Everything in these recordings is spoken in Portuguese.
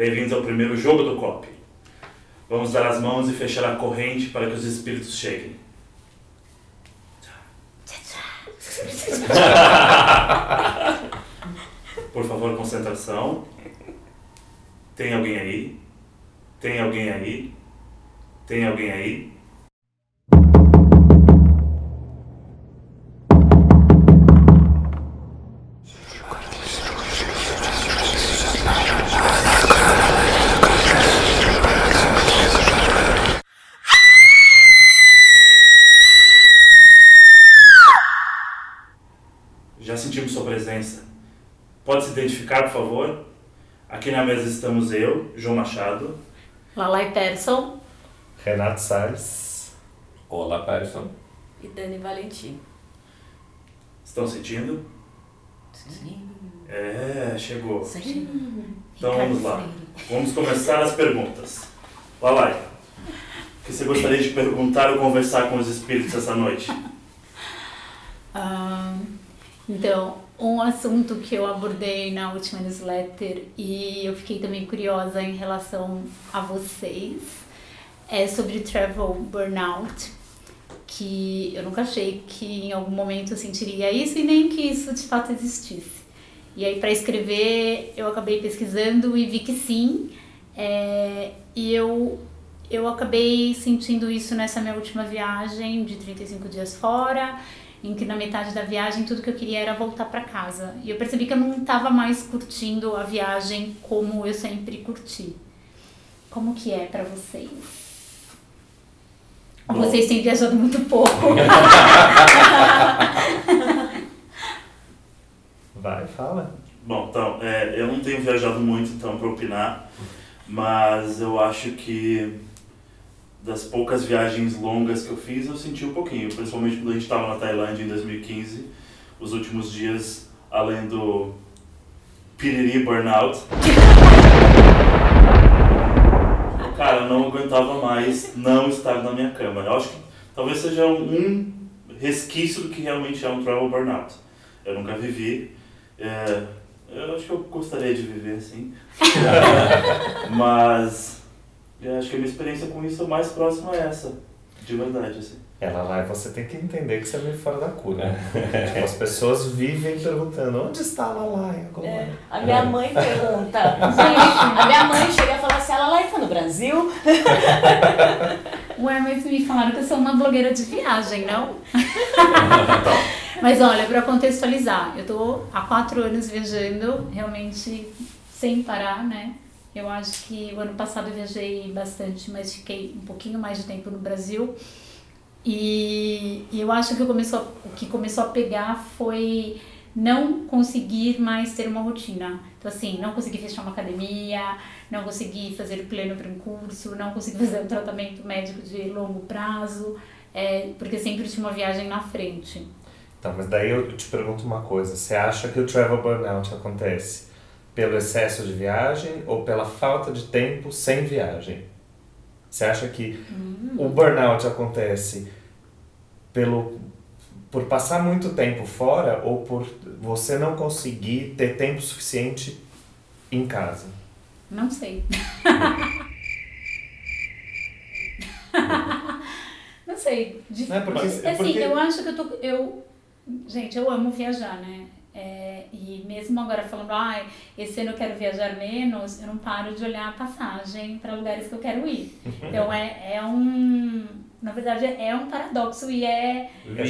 Bem-vindos ao primeiro jogo do COP. Vamos dar as mãos e fechar a corrente para que os espíritos cheguem. Por favor, concentração. Tem alguém aí? Tem alguém aí? Tem alguém aí? Lalai Persson. Renato Salles. Olá, Patterson. E Dani Valentim. Estão sentindo? Sim. É, chegou. Sim. Então vamos lá. Vamos começar as perguntas. Lalai, o que você gostaria de perguntar ou conversar com os espíritos essa noite? Ah, então, um assunto que eu abordei na última newsletter e eu fiquei também curiosa em relação a vocês é sobre travel burnout, que eu nunca achei que em algum momento eu sentiria isso e nem que isso de fato existisse. E aí para escrever eu acabei pesquisando e vi que sim, é, e eu eu acabei sentindo isso nessa minha última viagem de 35 dias fora, em que na metade da viagem tudo que eu queria era voltar para casa. E eu percebi que eu não estava mais curtindo a viagem como eu sempre curti. Como que é para vocês? Bom. Vocês têm viajado muito pouco. Vai, fala. Bom, então, é, eu não tenho viajado muito então para opinar, mas eu acho que das poucas viagens longas que eu fiz, eu senti um pouquinho, principalmente quando a gente estava na Tailândia em 2015, os últimos dias, além do piriri burnout. Cara, eu não aguentava mais não estar na minha cama. Eu acho que talvez seja um resquício do que realmente é um travel burnout. Eu nunca vivi. É, eu acho que eu gostaria de viver assim. Mas eu acho que a minha experiência com isso é mais próxima a essa. De verdade, assim. Ela lá, você tem que entender que você é meio fora da cura. tipo, as pessoas vivem perguntando, onde está a Lalai agora? É, a minha mãe pergunta. A minha mãe chega e fala assim: ela lá está no Brasil? Ué, mas me falaram que eu sou uma blogueira de viagem, não? mas olha, para contextualizar, eu tô há quatro anos viajando, realmente sem parar, né? Eu acho que o ano passado eu viajei bastante, mas fiquei um pouquinho mais de tempo no Brasil. E, e eu acho que o, começou, o que começou a pegar foi não conseguir mais ter uma rotina. Então, assim, não conseguir fechar uma academia, não conseguir fazer pleno para um curso, não conseguir fazer um tratamento médico de longo prazo, é, porque sempre tinha uma viagem na frente. Tá, mas daí eu te pergunto uma coisa. Você acha que o travel burnout acontece pelo excesso de viagem ou pela falta de tempo sem viagem? Você acha que o burnout acontece pelo por passar muito tempo fora ou por você não conseguir ter tempo suficiente em casa? Não sei. não sei. Não é porque- assim, é porque- eu acho que eu tô. Eu, gente, eu amo viajar, né? É, e mesmo agora falando, ai, esse ano eu quero viajar menos, eu não paro de olhar a passagem para lugares que eu quero ir. Então é, é um. Na verdade, é um paradoxo e é. É que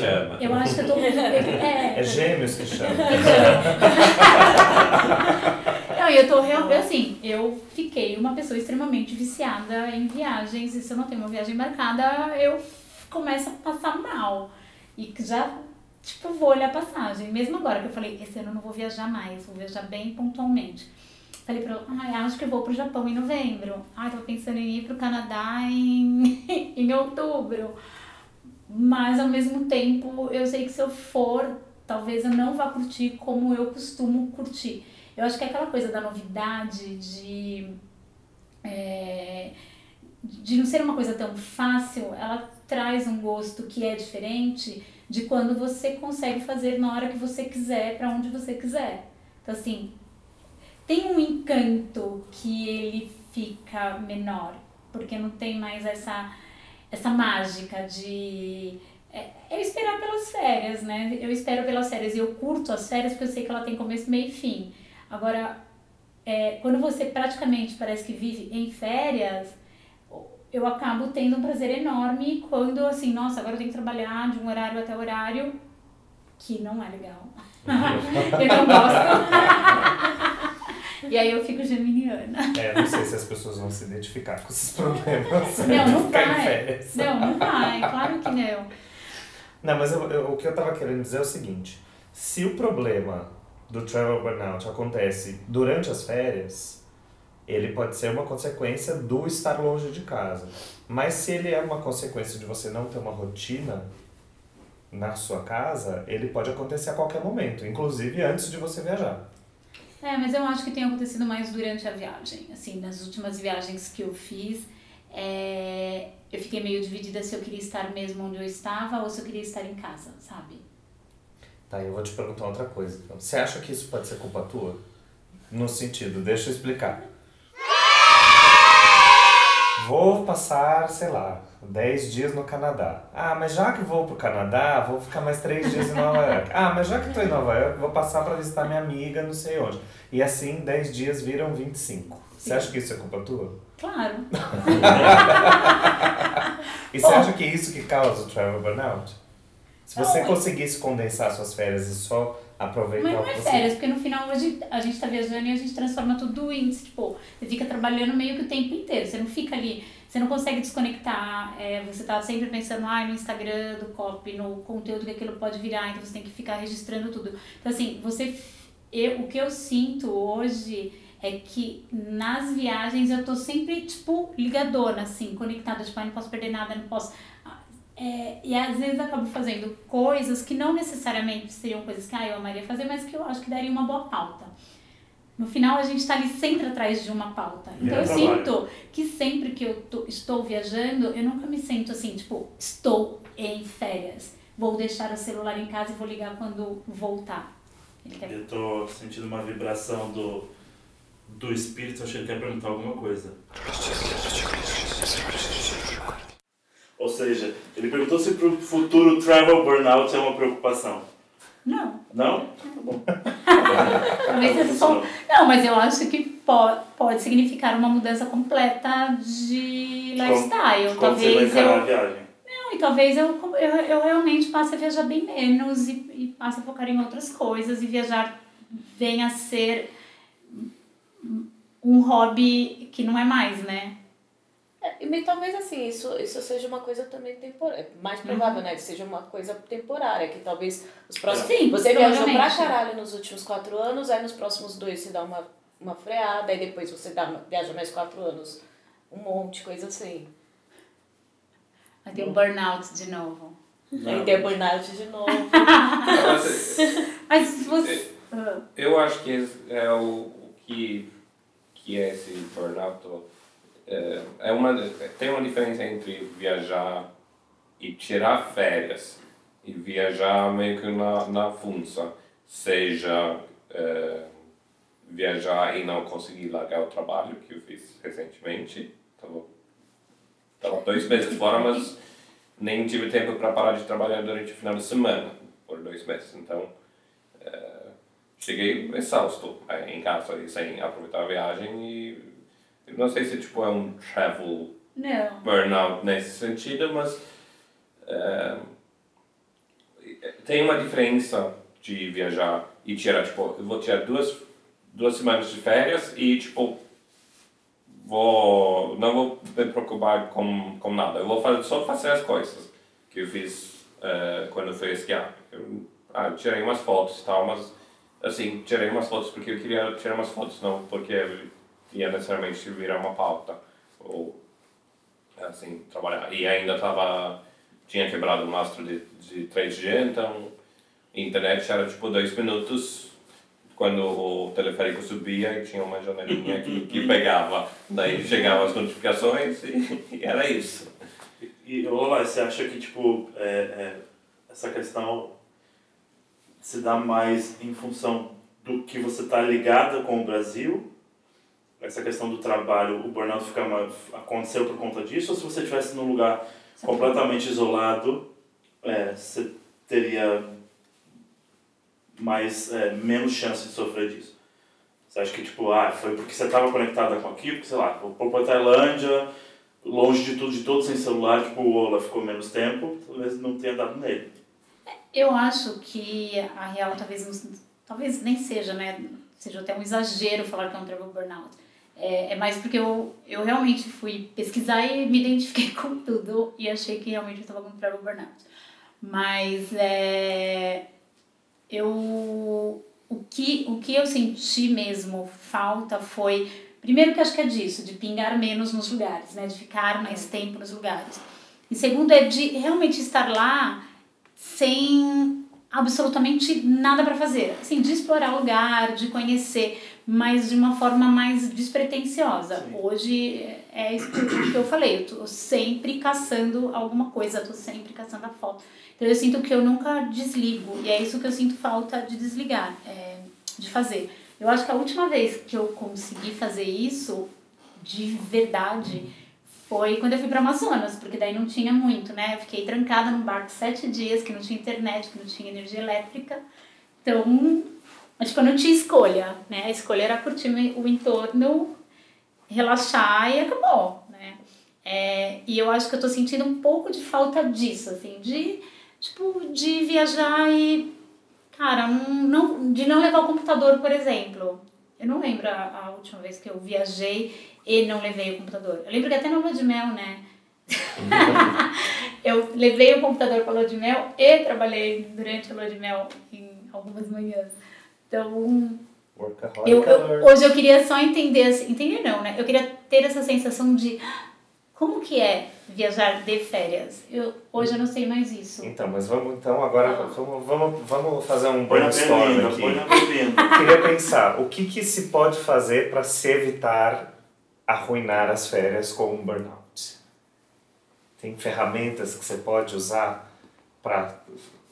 chama. Eu acho que eu tô. É, É gêmeos que chama. Não, e eu tô realmente, assim, eu fiquei uma pessoa extremamente viciada em viagens e se eu não tenho uma viagem marcada, eu começo a passar mal. E que já, tipo, vou olhar a passagem. Mesmo agora que eu falei, esse ano eu não vou viajar mais, vou viajar bem pontualmente. Falei pra ela, ai, acho que eu vou pro Japão em novembro. Ai, tô pensando em ir pro Canadá em, em outubro. Mas ao mesmo tempo, eu sei que se eu for, talvez eu não vá curtir como eu costumo curtir. Eu acho que é aquela coisa da novidade, de, é, de não ser uma coisa tão fácil, ela traz um gosto que é diferente de quando você consegue fazer na hora que você quiser, para onde você quiser. Então, assim, tem um encanto que ele fica menor, porque não tem mais essa, essa mágica de. É, eu esperar pelas férias, né? Eu espero pelas férias e eu curto as férias porque eu sei que ela tem começo, meio e fim. Agora, é, quando você praticamente parece que vive em férias, eu acabo tendo um prazer enorme quando, assim, nossa, agora eu tenho que trabalhar de um horário até horário, que não é legal. eu não gosto. e aí eu fico geminiana. É, não sei se as pessoas vão se identificar com esses problemas. Não, não vai. Não, não vai, claro que não. Não, mas eu, eu, o que eu tava querendo dizer é o seguinte: se o problema do travel burnout acontece durante as férias, ele pode ser uma consequência do estar longe de casa. Mas se ele é uma consequência de você não ter uma rotina na sua casa, ele pode acontecer a qualquer momento, inclusive antes de você viajar. É, mas eu acho que tem acontecido mais durante a viagem. Assim, nas últimas viagens que eu fiz, é, eu fiquei meio dividida se eu queria estar mesmo onde eu estava ou se eu queria estar em casa, sabe? Tá, eu vou te perguntar outra coisa. Então. Você acha que isso pode ser culpa tua? No sentido, deixa eu explicar. Vou passar, sei lá, 10 dias no Canadá. Ah, mas já que vou pro Canadá, vou ficar mais 3 dias em Nova York. Ah, mas já que tô em Nova York, vou passar para visitar minha amiga, não sei onde. E assim, 10 dias viram 25. Você acha que isso é culpa tua? Claro. e você acha que é isso que causa o travel burnout? Se você não, conseguisse condensar suas férias e só aproveitar Mas não é férias, porque no final hoje a gente tá viajando e a gente transforma tudo em índice. Tipo, você fica trabalhando meio que o tempo inteiro. Você não fica ali, você não consegue desconectar. É, você tá sempre pensando ah, no Instagram, do copy, no conteúdo que aquilo pode virar, então você tem que ficar registrando tudo. Então, assim, você. Eu, o que eu sinto hoje é que nas viagens eu tô sempre, tipo, ligadona, assim, conectada, tipo, ah, não posso perder nada, não posso é, e às vezes acabo fazendo coisas que não necessariamente seriam coisas que ah, eu amaria fazer, mas que eu acho que daria uma boa pauta. No final, a gente está ali sempre atrás de uma pauta. Então, eu sinto que sempre que eu tô, estou viajando, eu nunca me sinto assim, tipo, estou em férias. Vou deixar o celular em casa e vou ligar quando voltar. Eu estou sentindo uma vibração do, do espírito, achei que quer perguntar alguma coisa. Ou seja, ele perguntou se para o futuro travel burnout é uma preocupação. Não. Não? Tá bom. Talvez só... Não, mas eu acho que pode, pode significar uma mudança completa de lifestyle. Como, talvez você vai eu... a viagem. Não, e talvez eu, eu, eu realmente passe a viajar bem menos e, e passe a focar em outras coisas e viajar venha a ser um hobby que não é mais, né? E talvez assim, isso, isso seja uma coisa também temporária. É mais provável, uhum. né? Que seja uma coisa temporária, que talvez os próximos. Sim, você viajou pra caralho nos últimos quatro anos, aí nos próximos dois você dá uma, uma freada, aí depois você dá, viaja mais quatro anos, um monte, coisa assim. Aí tem um burnout de novo. Não. Aí tem burnout de novo. Mas você. Eu acho que é o, o que, que é esse burnout é, é uma, tem uma diferença entre viajar e tirar férias e viajar meio que na, na função, seja é, viajar e não conseguir largar o trabalho, que eu fiz recentemente. Estava tava dois meses fora, mas nem tive tempo para parar de trabalhar durante o final de semana, por dois meses. Então, é, cheguei exausto é, em casa e sem aproveitar a viagem e não sei se tipo, é um travel não. burnout nesse sentido, mas uh, tem uma diferença de viajar e tirar, tipo, eu vou tirar duas, duas semanas de férias e, tipo, vou, não vou me preocupar com, com nada. Eu vou fazer, só fazer as coisas que eu fiz uh, quando eu fui esquiar. Eu, ah, tirei umas fotos e tal, mas, assim, tirei umas fotos porque eu queria tirar umas fotos, não porque ia necessariamente virar uma pauta ou assim trabalhar. E ainda estava tinha quebrado o mastro de, de 3G então a internet era tipo dois minutos. Quando o teleférico subia e tinha uma janelinha que, que pegava. Daí chegavam as notificações e, e era isso. E, e Olá, você acha que tipo é, é, essa questão se dá mais em função do que você está ligada com o Brasil, essa questão do trabalho, o burnout ficar uma, aconteceu por conta disso, ou se você estivesse num lugar completamente isolado, é, você teria mais, é, menos chance de sofrer disso? Você acha que, tipo, ah, foi porque você estava conectada com aquilo, que, sei lá, for para Tailândia, longe de tudo, de todo, sem celular, tipo, o Ola ficou menos tempo, talvez não tenha dado nele. Eu acho que a real talvez, talvez nem seja, né? Seja até um exagero falar que é um travel burnout. É, é mais porque eu, eu realmente fui pesquisar e me identifiquei com tudo e achei que realmente eu estava com travel burnout. Mas é, eu, o, que, o que eu senti mesmo falta foi, primeiro que acho que é disso, de pingar menos nos lugares, né? De ficar mais tempo nos lugares. E segundo é de realmente estar lá sem absolutamente nada para fazer. Assim, de explorar o lugar, de conhecer, mas de uma forma mais despretensiosa. Sim. Hoje é isso que eu falei, eu tô sempre caçando alguma coisa, tô sempre caçando a foto. Então eu sinto que eu nunca desligo, e é isso que eu sinto falta de desligar, é, de fazer. Eu acho que a última vez que eu consegui fazer isso de verdade foi quando eu fui para Amazonas, porque daí não tinha muito, né? Eu fiquei trancada num barco sete dias, que não tinha internet, que não tinha energia elétrica. Então, que eu não tinha escolha, né? A escolha era curtir o entorno, relaxar e acabou, né? É, e eu acho que eu tô sentindo um pouco de falta disso, assim, de, tipo, de viajar e, cara, um, não, de não levar o computador, por exemplo. Eu não lembro a, a última vez que eu viajei e não levei o computador. Eu lembro que até na lua de mel, né? eu levei o computador para a lua de mel e trabalhei durante a lua de mel em algumas manhãs. Então, eu, eu, hoje eu queria só entender, assim, entender não, né? Eu queria ter essa sensação de como que é viajar de férias? Eu, hoje eu não sei mais isso. Então, mas vamos então agora ah. vamos, vamos, vamos fazer um brainstorm aqui. Eu queria pensar, o que, que se pode fazer para se evitar arruinar as férias com um burnout? Tem ferramentas que você pode usar para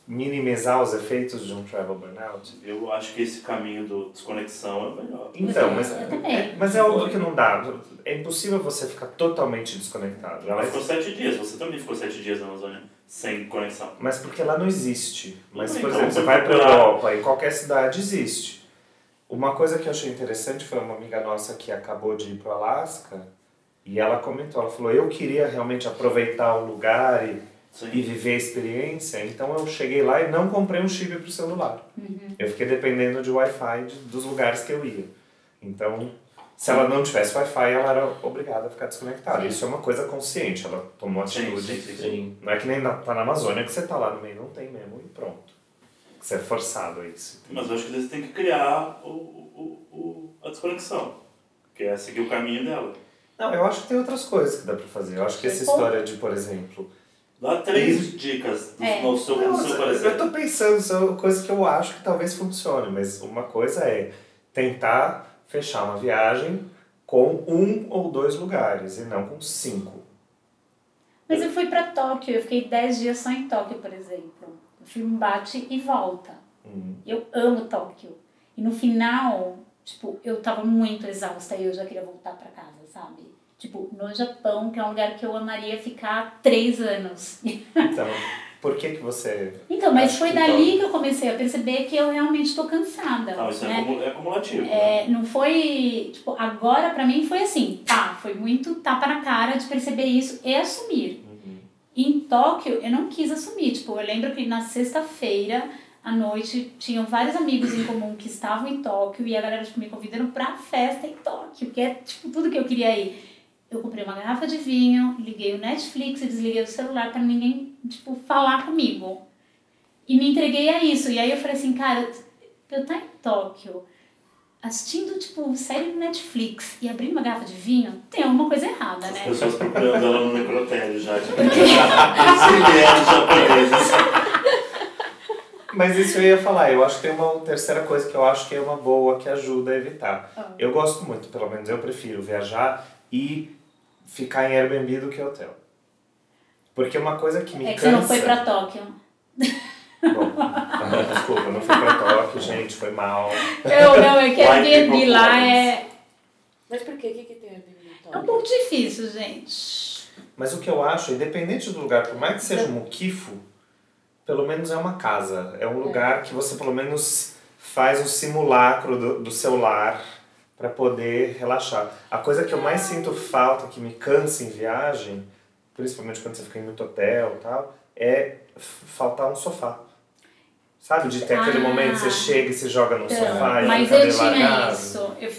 minimizar os efeitos de um travel burnout? Eu acho que esse caminho do desconexão é o melhor. Então, mas, é, mas é óbvio que não dá. É impossível você ficar totalmente desconectado. Ela ficou sete dias, você também ficou sete dias na Amazônia sem conexão. Mas porque lá não existe. Mas, por então, exemplo, você vai para a Europa, em qualquer cidade existe. Uma coisa que eu achei interessante foi uma amiga nossa que acabou de ir para o Alasca e ela comentou, ela falou, eu queria realmente aproveitar o lugar e, e viver a experiência, então eu cheguei lá e não comprei um chip para o celular. Uhum. Eu fiquei dependendo de Wi-Fi de, dos lugares que eu ia. Então, se ela não tivesse Wi-Fi, ela era obrigada a ficar desconectada. Sim. Isso é uma coisa consciente, ela tomou atitude. Sim, sim, sim, Não é que nem na, tá na Amazônia que você tá lá no meio, não tem mesmo e pronto. Você é forçado a isso. Mas eu acho que você tem que criar o, o, o, a desconexão, que é seguir o caminho dela. Não, eu acho que tem outras coisas que dá pra fazer. Eu acho que essa história de, por exemplo. Dá três dicas é. no seu, no seu parecer. Eu tô pensando, são coisas que eu acho que talvez funcione, mas uma coisa é tentar fechar uma viagem com um ou dois lugares e não com cinco. Mas eu fui para Tóquio, eu fiquei dez dias só em Tóquio, por exemplo. O filme bate e volta. Uhum. Eu amo Tóquio. E no final, tipo, eu tava muito exausta e eu já queria voltar para casa, sabe? Tipo, no Japão, que é um lugar que eu amaria ficar três anos. Então, por que que você... Então, mas foi que dali que eu comecei a perceber que eu realmente estou cansada. Não, isso é né? é acumulativo. É, né? Não foi... Tipo, agora pra mim foi assim, tá, foi muito tapa na cara de perceber isso e assumir. Em Tóquio, eu não quis assumir. Tipo, eu lembro que na sexta-feira à noite tinham vários amigos em comum que estavam em Tóquio e a galera tipo, me convidando pra festa em Tóquio, que é tipo tudo que eu queria ir. Eu comprei uma garrafa de vinho, liguei o Netflix e desliguei o celular para ninguém tipo falar comigo. E me entreguei a isso. E aí eu falei assim, cara, eu tá em Tóquio assistindo, tipo, série no Netflix e abrindo uma garrafa de vinho, tem alguma coisa errada, né? As pessoas procurando ela no necrotério já, tipo, japoneses. Mas isso eu ia falar, eu acho que tem uma terceira coisa que eu acho que é uma boa, que ajuda a evitar. Oh. Eu gosto muito, pelo menos eu prefiro viajar e ficar em Airbnb do que hotel. Porque uma coisa que me é cansa... É que você não foi pra Tóquio. Desculpa, não fui pra Tóquio, gente, foi mal. Eu não, é que White Airbnb lá é, Mas por quê? O que, que tem a ver com é um pouco difícil, gente. Mas o que eu acho, independente do lugar, por mais que seja um muquifo, pelo menos é uma casa. É um lugar que você pelo menos faz um simulacro do, do seu lar para poder relaxar. A coisa que eu mais sinto falta, que me cansa em viagem, principalmente quando você fica em muito hotel e tal, é faltar um sofá. Sabe, de ter aquele Ah. momento que você chega e se joga no Então, sofá e mas eu tinha largado. isso. Eu,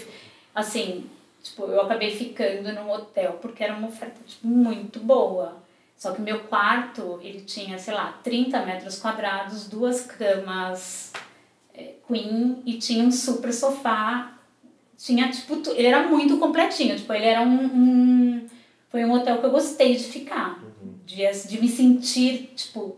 assim, tipo, eu acabei ficando num hotel porque era uma oferta tipo, muito boa. Só que meu quarto, ele tinha, sei lá, 30 metros quadrados, duas camas é, queen e tinha um super sofá. Tinha, tipo, ele era muito completinho. Tipo, ele era um, um- Foi um hotel que eu gostei de ficar. De, de me sentir, tipo...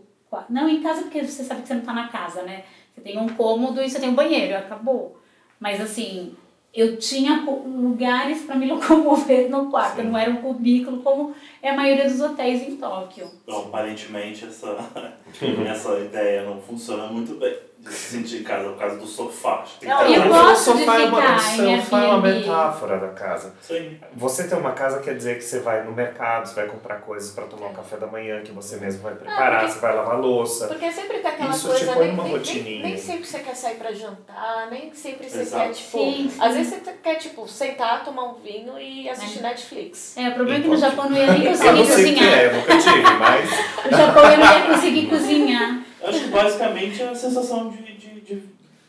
Não em casa, porque você sabe que você não tá na casa, né? Você tem um cômodo e você tem um banheiro, acabou. Mas assim, eu tinha lugares para me locomover no quarto, não era um cubículo como é a maioria dos hotéis em Tóquio. Então, aparentemente, essa, essa ideia não funciona muito bem de se sentir em casa, por do sofá. Que tem que Não, ter eu uma- gosto o de sofá é uma, o sofá é uma Airbnb. metáfora da casa. Sim. Você ter uma casa quer dizer que você vai no mercado, você vai comprar coisas para tomar um café da manhã, que você mesmo vai preparar, porque- você vai lavar louça. Porque sempre tem aquela Isso coisa, te põe nem, numa nem, rotininha. nem, nem sempre você quer sair pra jantar, nem sempre você Exato. quer, tipo. Sim, sim. Às vezes você quer, tipo, sentar, tomar um vinho e assistir Netflix. É, o problema é que no Japão não ia nem Eu conseguir não sei o que cozinhar. é, eu nunca tive, mas No Japão eu não ia conseguir cozinhar. Acho que basicamente é a sensação de, de, de,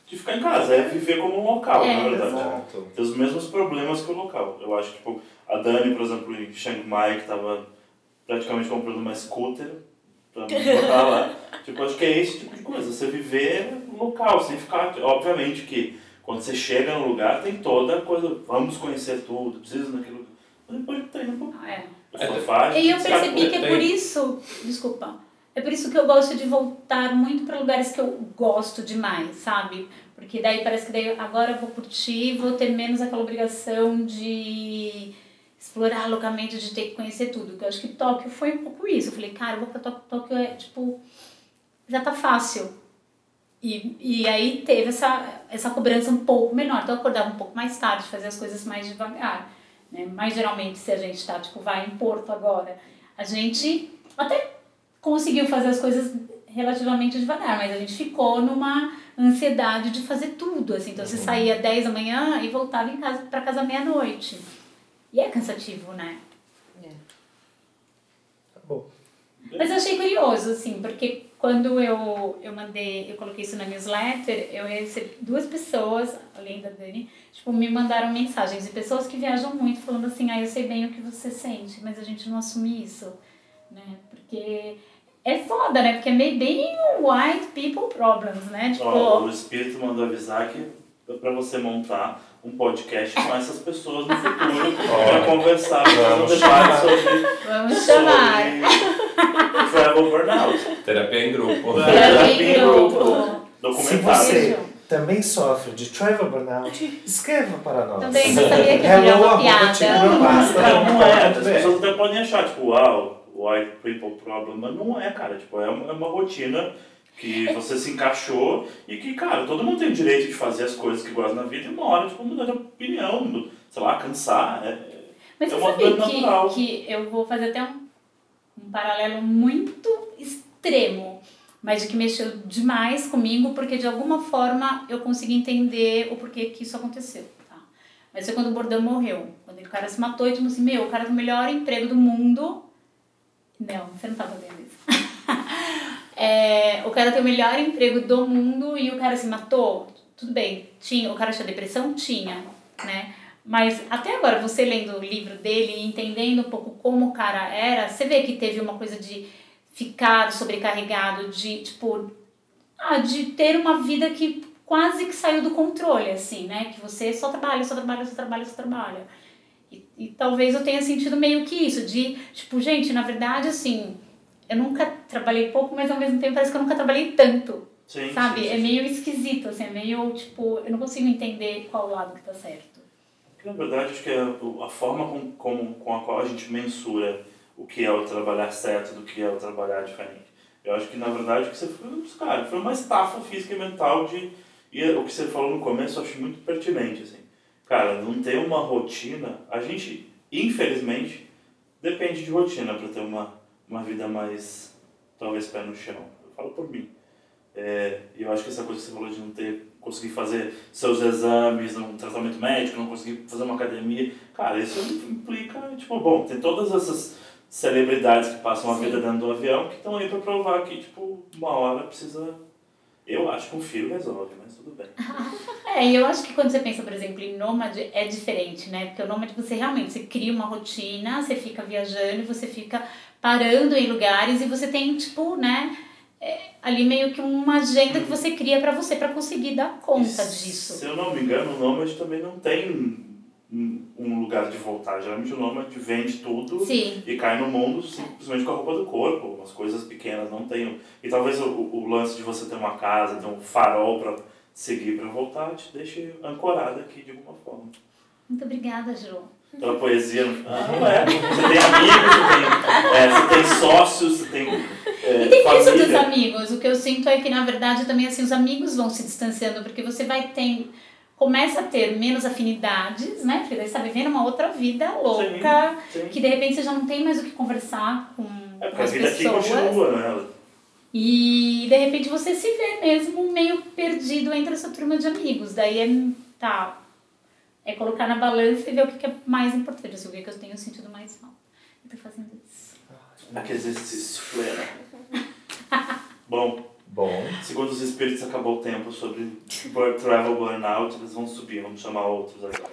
de ficar em casa, é viver como um local, É, na verdade. Exato. Tem os mesmos problemas que o local. Eu acho que tipo, a Dani, por exemplo, em Chiang Mai, que estava praticamente comprando uma scooter pra me botar lá. Tipo, acho que é esse tipo de coisa. Você viver local, sem ficar. Obviamente que quando você chega no lugar tem toda a coisa, vamos conhecer tudo, precisa daquilo. Mas depois tá indo pro É. o sofá. E eu percebi que é por isso, desculpa, é por isso que eu gosto de voltar muito para lugares que eu gosto demais, sabe? Porque daí parece que daí agora eu vou curtir, vou ter menos aquela obrigação de explorar loucamente, de ter que conhecer tudo. Que eu acho que Tóquio foi um pouco isso. Eu falei, cara, eu vou pra Tóquio, Tóquio é tipo, já tá fácil. E, e aí teve essa, essa cobrança um pouco menor. Então eu acordava um pouco mais tarde, fazia as coisas mais devagar. Né? Mas geralmente, se a gente tá, tipo, vai em Porto agora, a gente até conseguiu fazer as coisas relativamente devagar, mas a gente ficou numa ansiedade de fazer tudo, assim. Então você saía 10 da manhã e voltava em casa para casa meia-noite. E é cansativo, né? Tá bom. Mas eu achei curioso, assim, porque quando eu, eu mandei, eu coloquei isso na newsletter, eu recebi duas pessoas, além da Dani, tipo, me mandaram mensagens de pessoas que viajam muito, falando assim, ah, eu sei bem o que você sente, mas a gente não assume isso, né? Porque é foda, né? Porque é meio bem white people problems, né? Tipo, Ó, o espírito mandou avisar que é pra você montar um podcast com essas pessoas no futuro pra conversar, pra fazer um debate sobre, vamos chamar. sobre travel burnout. Terapia em grupo. Terapia em grupo. Se Documentário. você também sofre de travel burnout, escreva para nós. Também não sabia que havia Hello, uma piada. Não, não é. As pessoas até podem achar, tipo, uau, white people problem, mas não é, cara. Tipo, é uma, é uma rotina que você se encaixou e que, cara, todo mundo tem o direito de fazer as coisas que gosta na vida e uma hora, tipo, mudar de opinião, sei lá, cansar. É, Mas É uma coisa que, natural. que eu vou fazer até um, um paralelo muito extremo, mas de que mexeu demais comigo, porque de alguma forma eu consegui entender o porquê que isso aconteceu. Tá? Mas foi quando o Bordão morreu. Quando o cara se matou e tipo assim, meu, o cara tem o melhor emprego do mundo. Não, você não tava vendo isso. É, o cara tem o melhor emprego do mundo e o cara se matou. Tudo bem, tinha, o cara tinha depressão? Tinha, né? Mas até agora, você lendo o livro dele e entendendo um pouco como o cara era, você vê que teve uma coisa de ficar sobrecarregado, de tipo, ah, de ter uma vida que quase que saiu do controle, assim, né? Que você só trabalha, só trabalha, só trabalha, só trabalha. E, talvez eu tenha sentido meio que isso, de tipo, gente, na verdade, assim, eu nunca trabalhei pouco, mas ao mesmo tempo parece que eu nunca trabalhei tanto, sim, sabe? sim, É sim. meio esquisito, assim, é meio tipo, eu não consigo entender qual lado que tá certo. Na verdade, acho que a, a forma com, com, com a qual a gente mensura o que é o trabalhar certo do que é o trabalhar diferente Eu acho que na verdade o que você foi, cara, foi uma estafa física e mental de. E o que você falou no começo eu acho muito pertinente, assim. Cara, não ter uma rotina. A gente, infelizmente, depende de rotina para ter uma, uma vida mais, talvez, pé no chão. Eu falo por mim. É, eu acho que essa coisa que você falou de não ter conseguir fazer seus exames, um tratamento médico, não conseguir fazer uma academia, cara, isso implica, tipo, bom, tem todas essas celebridades que passam a vida dentro do avião que estão aí para provar que, tipo, uma hora precisa. Eu acho que um filho resolve, mas tudo bem. É, e eu acho que quando você pensa, por exemplo, em nômade, é diferente, né? Porque o nômade você realmente você cria uma rotina, você fica viajando, você fica parando em lugares e você tem, tipo, né? é, ali meio que uma agenda que você cria pra você, pra conseguir dar conta disso. Se eu não me engano, o Nômade também não tem um lugar de voltar. Geralmente o Nômade vende tudo Sim. e cai no mundo simplesmente com a roupa do corpo, umas coisas pequenas, não tem. E talvez o, o lance de você ter uma casa, ter um farol para seguir para voltar, te deixe ancorada aqui de alguma forma. Muito obrigada, Ju. Então a poesia. Ah, não é. Você tem amigos, você tem, é, você tem sócios, você tem. É, E tem isso dos família. amigos. O que eu sinto é que, na verdade, também assim, os amigos vão se distanciando, porque você vai ter. Começa a ter menos afinidades, né? Porque daí você tá vivendo uma outra vida louca, Sim, sim. que de repente você já não tem mais o que conversar com, É com porque a as vida aqui pessoas. continua, né? E de repente você se vê mesmo meio perdido entre essa turma de amigos. Daí é. Tá. É colocar na balança e ver o que é mais importante, assim, o que que eu tenho sentido mais falta. Eu tô fazendo isso. Aquele exercício pleno. Bom, Bom, segundo os espíritos, acabou o tempo sobre travel burnout. Eles vão subir, vamos chamar outros agora.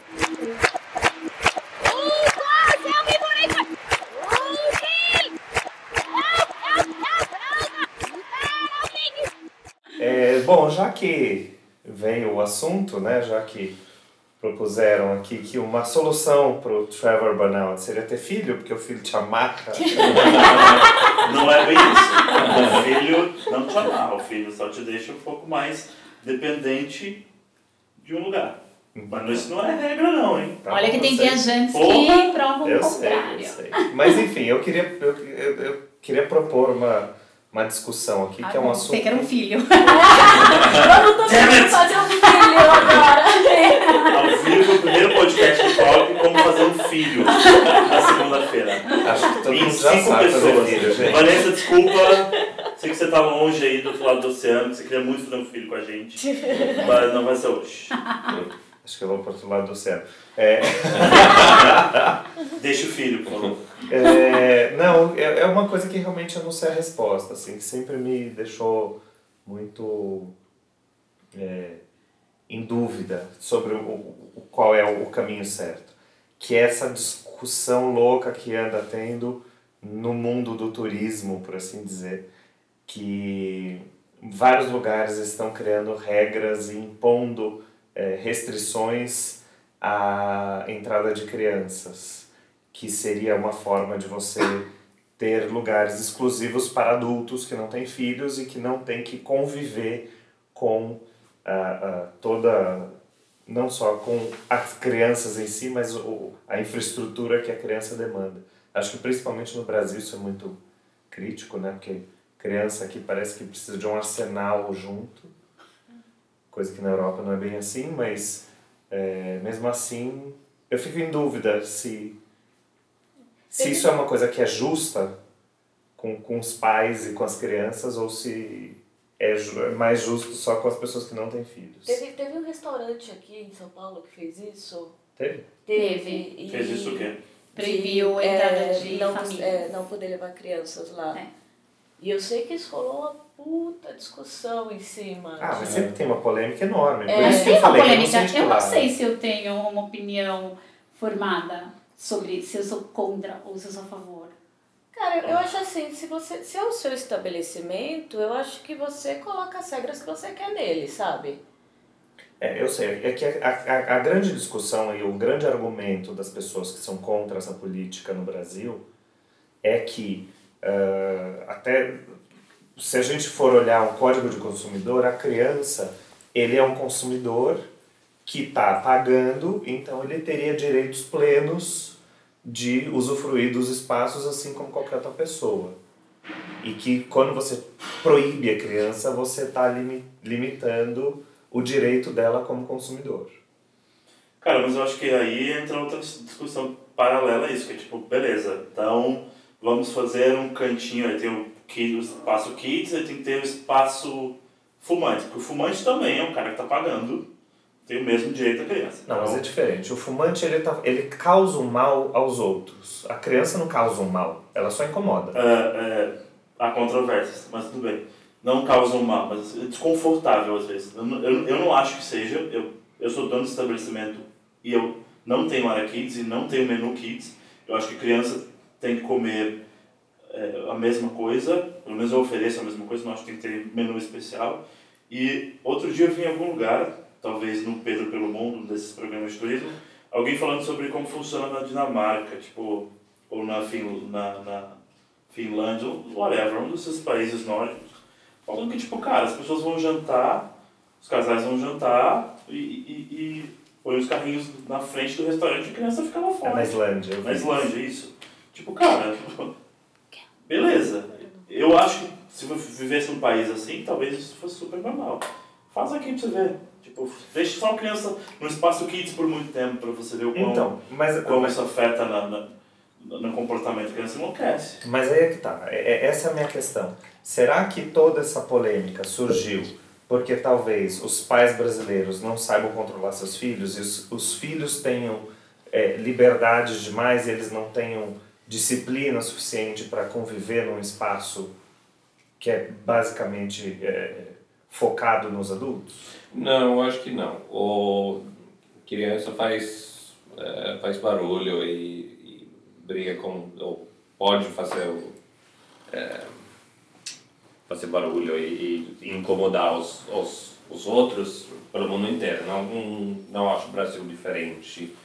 é, bom, já que veio o assunto, né, já que propuseram aqui que uma solução para o Trevor Burnout seria ter filho, porque o filho te amarra. Não é bem isso. O filho não te amarra, o filho só te deixa um pouco mais dependente de um lugar. Mas isso não é regra não, hein? Tá Olha que tem sei. viajantes que provam o sei, contrário. eu sei. Mas enfim, eu queria, eu, eu, eu queria propor uma, uma discussão aqui, Ah, que é um assunto... Você quer um filho. Vamos todo Damn mundo fazer um filho agora. Ao vivo, o primeiro podcast do Top, como fazer um filho na segunda-feira. Acho que todo mundo já 25 sabe fazer pessoas. filho, gente. Vanessa, desculpa. Sei que você tá longe aí do outro lado do oceano, que você queria muito fazer um filho com a gente. Mas não vai ser hoje. Acho que eu vou para outro lado do oceano. É, Deixa o filho, por favor. é, não, é, é uma coisa que realmente eu não sei a resposta, assim, que sempre me deixou muito é, em dúvida sobre o, o- qual é o caminho certo. Que é essa discussão louca que anda tendo no mundo do turismo, por assim dizer, que vários lugares estão criando regras e impondo é, restrições à entrada de crianças, que seria uma forma de você ter lugares exclusivos para adultos que não têm filhos e que não têm que conviver com ah, ah, toda não só com as crianças em si, mas o, a infraestrutura que a criança demanda. Acho que principalmente no Brasil isso é muito crítico, né? Porque criança aqui parece que precisa de um arsenal junto, coisa que na Europa não é bem assim, mas é, mesmo assim eu fico em dúvida se se isso é uma coisa que é justa com, com os pais e com as crianças ou se é é mais justo só com as pessoas que não têm filhos. Teve, teve um restaurante aqui em São Paulo que fez isso. Teve? Teve. E Fez isso o quê? Proibiu a entrada é, de não, famílias. é, não poder levar crianças lá. É. E eu sei que isso rolou puta discussão em cima. Ah, de- mas sempre tem uma polêmica enorme. Por É. isso que Tem eu uma falei que eu não polêmica. que Eu não sei se eu tenho uma opinião formada sobre se eu sou contra ou se eu sou a favor. Cara, eu acho assim, se você se é o seu estabelecimento, eu acho que você coloca as regras que você quer nele, sabe? É, eu sei. É que a, a, a grande discussão e o grande argumento das pessoas que são contra essa política no Brasil é que, ah, até se a gente for olhar um código de consumidor, a criança, ele é um consumidor que está pagando, então ele teria direitos plenos de usufruir dos espaços assim como qualquer outra pessoa. E que quando você proíbe a criança, você está limi limitando o direito dela como consumidor. Cara, mas eu acho que aí entra outra discussão paralela a isso, que é tipo, beleza, então vamos fazer um cantinho, aí tem o, o espaço kids, aí tem que ter o espaço fumante, porque o fumante também é um cara que está pagando, tem o mesmo direito da criança. Não, então, mas é diferente. O fumante, ele, tá, ele causa um mal aos outros. A criança não causa um mal, ela só incomoda. É, é, há controvérsias, mas tudo bem. Não causa um mal, mas é desconfortável às vezes. Eu, não- eu, eu não acho que seja. Eu, eu sou dono do estabelecimento e eu não tenho área kids e não tenho menu kids. Eu acho que criança tem que comer é, a mesma coisa, pelo menos eu ofereço a mesma coisa, não acho que tem que ter menu especial. E outro dia eu vi em algum lugar, talvez no Pedro pelo Mundo, um desses programas de turismo, alguém falando sobre como funciona na Dinamarca, tipo, ou na, fin, na, na Finlândia, ou whatever, um desses países nórdicos, falando que, tipo, cara, as pessoas vão jantar, os casais vão jantar e, e, e põe os carrinhos na frente do restaurante e a criança fica lá É fora. na Islândia. Na. Islândia, isso. Tipo, cara, beleza. Eu acho que se eu vivesse num país assim, talvez isso fosse super normal. Faz aqui pra você ver. Tipo, deixa só uma criança no espaço kids por muito tempo pra você ver o quão, Então, mas, como mas, isso afeta na, na- no comportamento. A criança enlouquece. mas aí é que tá. É- é- essa é a minha questão. Será que toda essa polêmica surgiu porque talvez os pais brasileiros não saibam controlar seus filhos e os, os filhos tenham é, liberdade demais e eles não tenham disciplina suficiente para conviver num espaço que é basicamente é, focado nos adultos? Não, eu acho que não. O criança faz, eh, faz barulho e, e briga com. ou pode fazer, eh, fazer barulho e, e incomodar os, os, os outros pelo mundo inteiro. Não, não, acho o Brasil diferente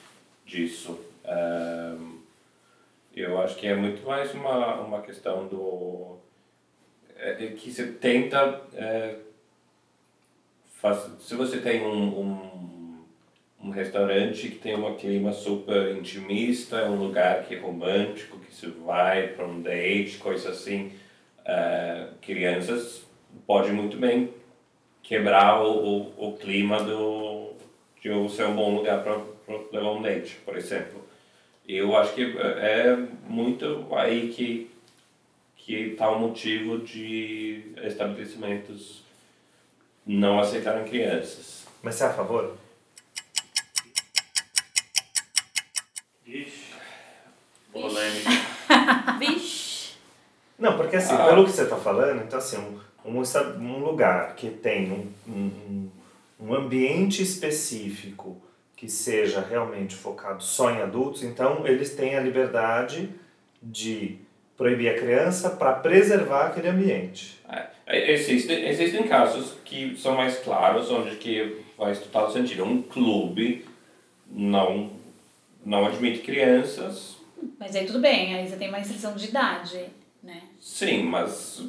disso. Eh, eu acho que é muito mais uma, uma questão do. É, é que você tenta. eh, faz, se você tem um, um, um restaurante que tem um clima super intimista, é um lugar que é romântico, que se vai para um date, coisa assim, eh, crianças podem muito bem quebrar o, o, o clima do, de ser um bom lugar para levar um date, por exemplo. Eu acho que é muito aí que que está o motivo de estabelecimentos não aceitarem crianças. Mas você é a favor? Ixi, polêmica. Vixe. Não, porque assim, Ah. pelo que você está falando, então assim, um, um, um lugar que tem um, um- um ambiente específico que seja realmente focado só em adultos, então eles têm a liberdade de proibir a criança para preservar aquele ambiente. É, Existem, existem casos que são mais claros, onde que faz total sentido. Um clube não, não admite crianças, Mas aí tudo bem, aí você tem uma restrição de idade, né? sim, mas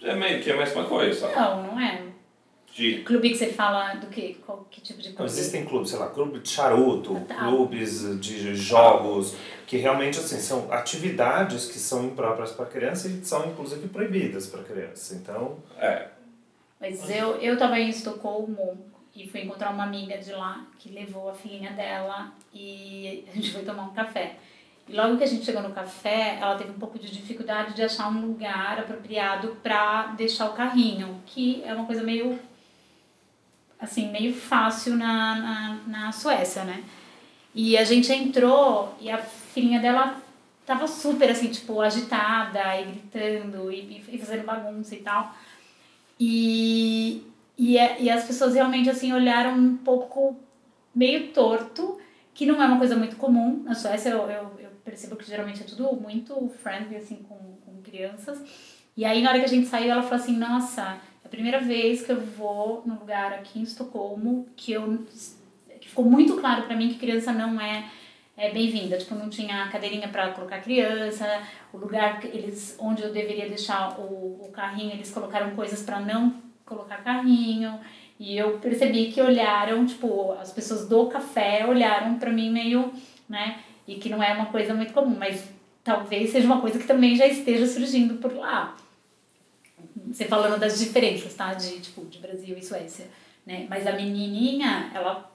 é meio que a mesma coisa. Não, não é. De, Clube que você fala do que? Qual que tipo de clube? existem clubes, sei lá, clube de charuto, Ah, tá. clubes de jogos, que realmente assim, são atividades que são impróprias para criança e são inclusive proibidas para criança. Então, é, Mas eu, eu tava em Estocolmo e fui encontrar uma amiga de lá que levou a filhinha dela e a gente foi tomar um café. E logo que a gente chegou no café, ela teve um pouco de dificuldade de achar um lugar apropriado para deixar o carrinho, que é uma coisa meio assim, meio fácil na, na, na Suécia, né? E a gente entrou e a filhinha dela tava super assim, tipo, agitada e gritando e, e fazendo bagunça e tal. E, e, é- e as pessoas realmente assim olharam um pouco meio torto, que não é uma coisa muito comum. Na Suécia eu, eu, eu percebo que geralmente é tudo muito friendly assim com, com crianças. E aí na hora que a gente saiu ela falou assim, nossa, primeira vez que eu vou num lugar aqui em Estocolmo que eu que ficou muito claro pra mim que criança não é é bem-vinda, tipo, não tinha cadeirinha para colocar criança, o lugar que eles onde eu deveria deixar o, o carrinho, eles colocaram coisas para não colocar carrinho. E eu percebi que olharam, tipo, as pessoas do café olharam para mim meio, né? E que não é uma coisa muito comum, mas talvez seja uma coisa que também já esteja surgindo por lá. Você falando das diferenças, tá? De, tipo, de Brasil e Suécia, né? Mas a menininha, ela,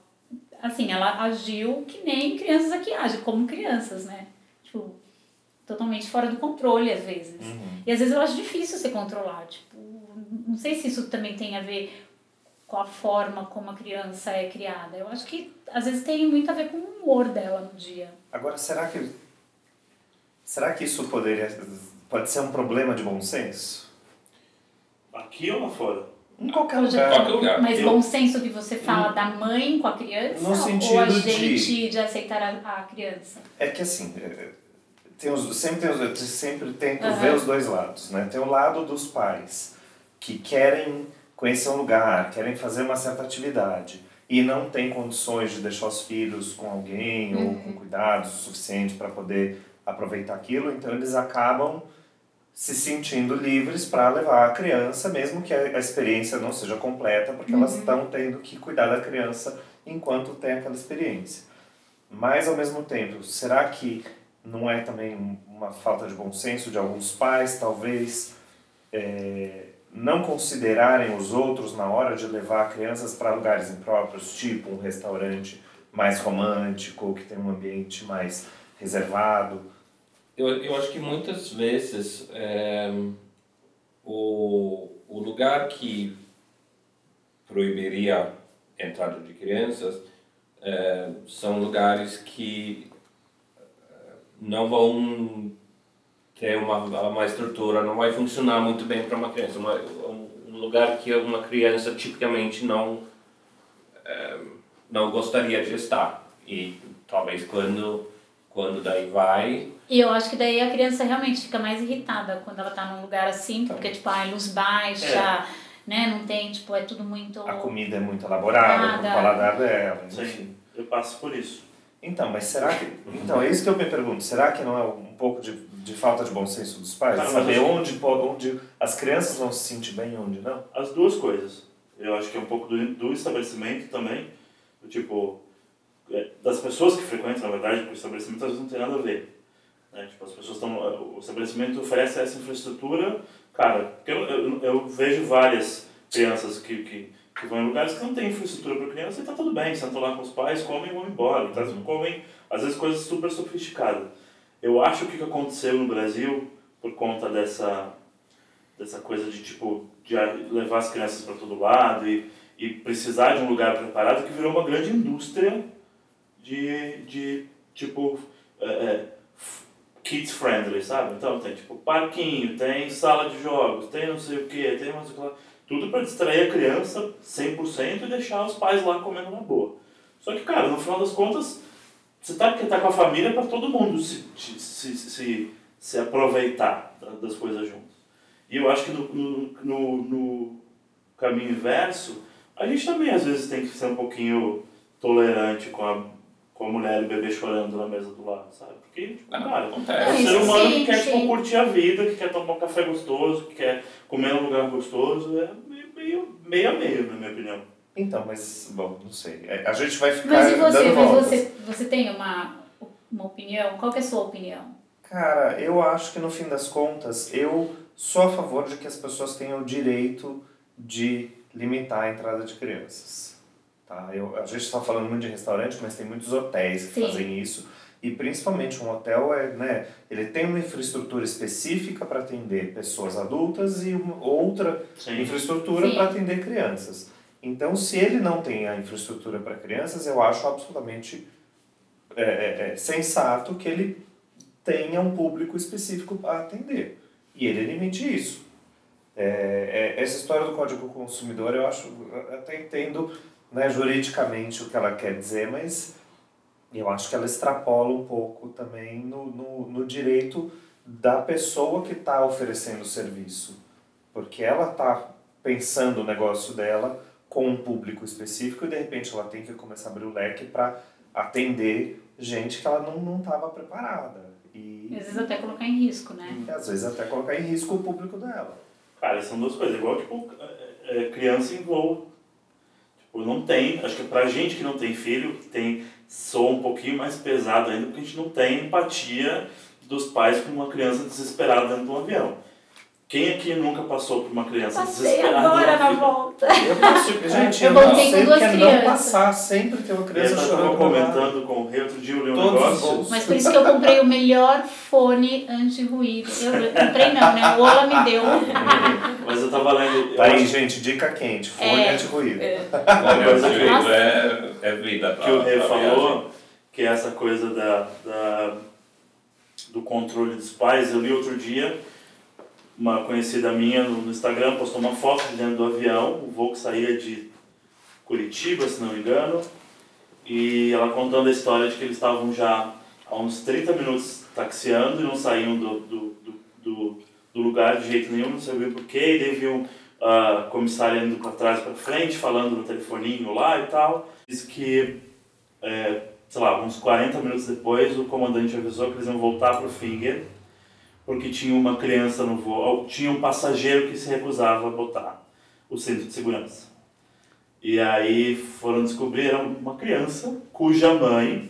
assim, ela agiu que nem crianças aqui agem, como crianças, né? Tipo, totalmente fora do controle, às vezes. Uhum. E às vezes eu acho difícil você controlar, tipo, não sei se isso também tem a ver com a forma como a criança é criada. Eu acho que às vezes tem muito a ver com o humor dela no dia. Agora, será que será que isso poderia pode ser um problema de bom senso? Aqui ou lá fora? Em qualquer lugar. Qualquer lugar. Mas Eu- bom senso que você fala da mãe com a criança No ou a sentido gente de- de, aceitar a, a criança? É que assim, é, tem os, sempre, tem os, eu sempre tento Aham. ver os dois lados, né? Tem o lado dos pais que querem conhecer um lugar, querem fazer uma certa atividade e não tem condições de deixar os filhos com alguém ou com cuidados o suficiente para poder aproveitar aquilo, então eles acabam se sentindo livres para levar a criança, mesmo que a, experiência não seja completa, porque elas estão tendo que cuidar da criança enquanto tem aquela experiência. Mas, ao mesmo tempo, será que não é também um- uma falta de bom senso de alguns pais, talvez, é, não considerarem os outros na hora de levar crianças para lugares impróprios, tipo um restaurante mais romântico, que tem um ambiente mais reservado? Eu, eu acho que muitas vezes é, o, o lugar que proibiria a entrada de crianças é, são lugares que é, não vão ter uma, uma estrutura, não vai funcionar muito bem para uma criança. Uma, um, um lugar que uma criança tipicamente não, é, não gostaria de estar. E talvez quando, quando daí vai, E eu acho que daí a criança realmente fica mais irritada quando ela tá num lugar assim, porque, tipo, a luz baixa, né? Não tem, tipo, é tudo muito... A comida é muito elaborada, o paladar dela, enfim. Eu passo por isso. Então, mas será que. Então, é isso que eu me pergunto. Será que não é um pouco de, de falta de bom senso dos pais? Mas Saber onde, po- onde as crianças vão se sentir bem e onde não? As duas coisas. Eu acho que é um pouco do, do estabelecimento também, do tipo, é, das pessoas que frequentam, na verdade, porque o estabelecimento às vezes não tem nada a ver. Né? Tipo, as pessoas estão. O estabelecimento oferece essa infraestrutura, cara, eu, eu, eu vejo várias crianças que, que, que vão em lugares que não tem infraestrutura para criança e tá tudo bem, sentam lá com os pais, comem e vão embora. Então, comem, às vezes, coisas super sofisticadas. Eu acho que o que aconteceu no Brasil, por conta dessa, dessa coisa de, tipo, de levar as crianças para todo lado e, e precisar de um lugar preparado, que virou uma grande indústria de, de tipo, é, kids friendly, sabe? Então tem, tipo, parquinho, tem sala de jogos, tem não sei o que, tem não sei. Tudo para distrair a criança 100% e deixar os pais lá comendo na boa. Só que, cara, no final das contas, você tá, tá com a família para todo mundo se, se, se, se aproveitar da- das coisas juntos. E eu acho que no, no, no caminho inverso, a gente também às vezes tem que ser um pouquinho tolerante com a, com a mulher e o bebê chorando na mesa do lado, sabe? Porque, tipo, Ah, cara, é acontece. um isso ser humano sim, que quer tipo, curtir a vida, que quer tomar um café gostoso, que quer comer num lugar gostoso. É meio, meio, meio a meio, na minha opinião. Então, mas, bom, não sei. É, A gente vai ficar Mas e você? dando Mas você, você tem uma, uma opinião? Qual que é a sua opinião? Cara, eu acho que no fim das contas, eu sou a favor de que as pessoas tenham o direito de limitar a entrada de crianças. Tá? Eu, a gente está falando muito de restaurante, mas tem muitos hotéis que Sim. fazem isso. E principalmente um hotel é, né, ele tem uma infraestrutura específica para atender pessoas adultas e uma outra Sim. infraestrutura para atender crianças. Então, se ele não tem a infraestrutura para crianças, eu acho absolutamente é, é, é, sensato que ele tenha um público específico para atender. E ele limite isso. É, é, essa história do Código do Consumidor, eu acho, eu até entendo né, juridicamente o que ela quer dizer, mas eu acho que ela extrapola um pouco também no, no, no direito da pessoa que está oferecendo o serviço. Porque ela está pensando o negócio dela com um público específico e de repente ela tem que começar a abrir o leque para atender gente que ela não estava preparada. E, às vezes até colocar em risco, né? e às vezes até colocar em risco o público dela. Cara, são duas coisas. Igual, tipo, é, é, criança em voo. Tipo, não tem... Acho que pra gente que não tem filho, tem soa um pouquinho mais pesado ainda, porque a gente não tem empatia dos pais com uma criança desesperada dentro de um avião. Quem aqui nunca passou por uma criança Passei desesperada? agora na volta. Eu passo, gente, Eu eu, não sei que é não crianças. passar. Sempre tem uma criança Eu chorando. estava do lado. comentando com o rei, outro dia eu li um Todos negócio. Mas por isso que eu comprei o melhor fone anti-ruído. Eu eu comprei não, né? O Ola me deu. Mas eu tava lendo. eu Tá aí, gente, dica quente. Fone É. anti-ruído. Olha, coisa o que- juízo é, é vida pra, que o rei pra falou, que é essa coisa da, da, do controle dos pais. Eu li outro dia, uma conhecida minha no, Instagram postou uma foto de dentro do avião, o voo que saía de Curitiba, se não me engano, e ela contando a história de que eles estavam já há uns 30 minutos taxiando e não saíam do, do, do, do, lugar de jeito nenhum, não sabia porquê, e daí viu a comissária indo para trás para frente, falando no telefoninho lá e tal. Diz que, é, sei lá, uns 40 minutos depois, o comandante avisou que eles iam voltar para o Finger, porque tinha uma criança no voo, tinha um passageiro que se recusava a botar o cinto de segurança. E aí foram descobrir, era uma criança cuja mãe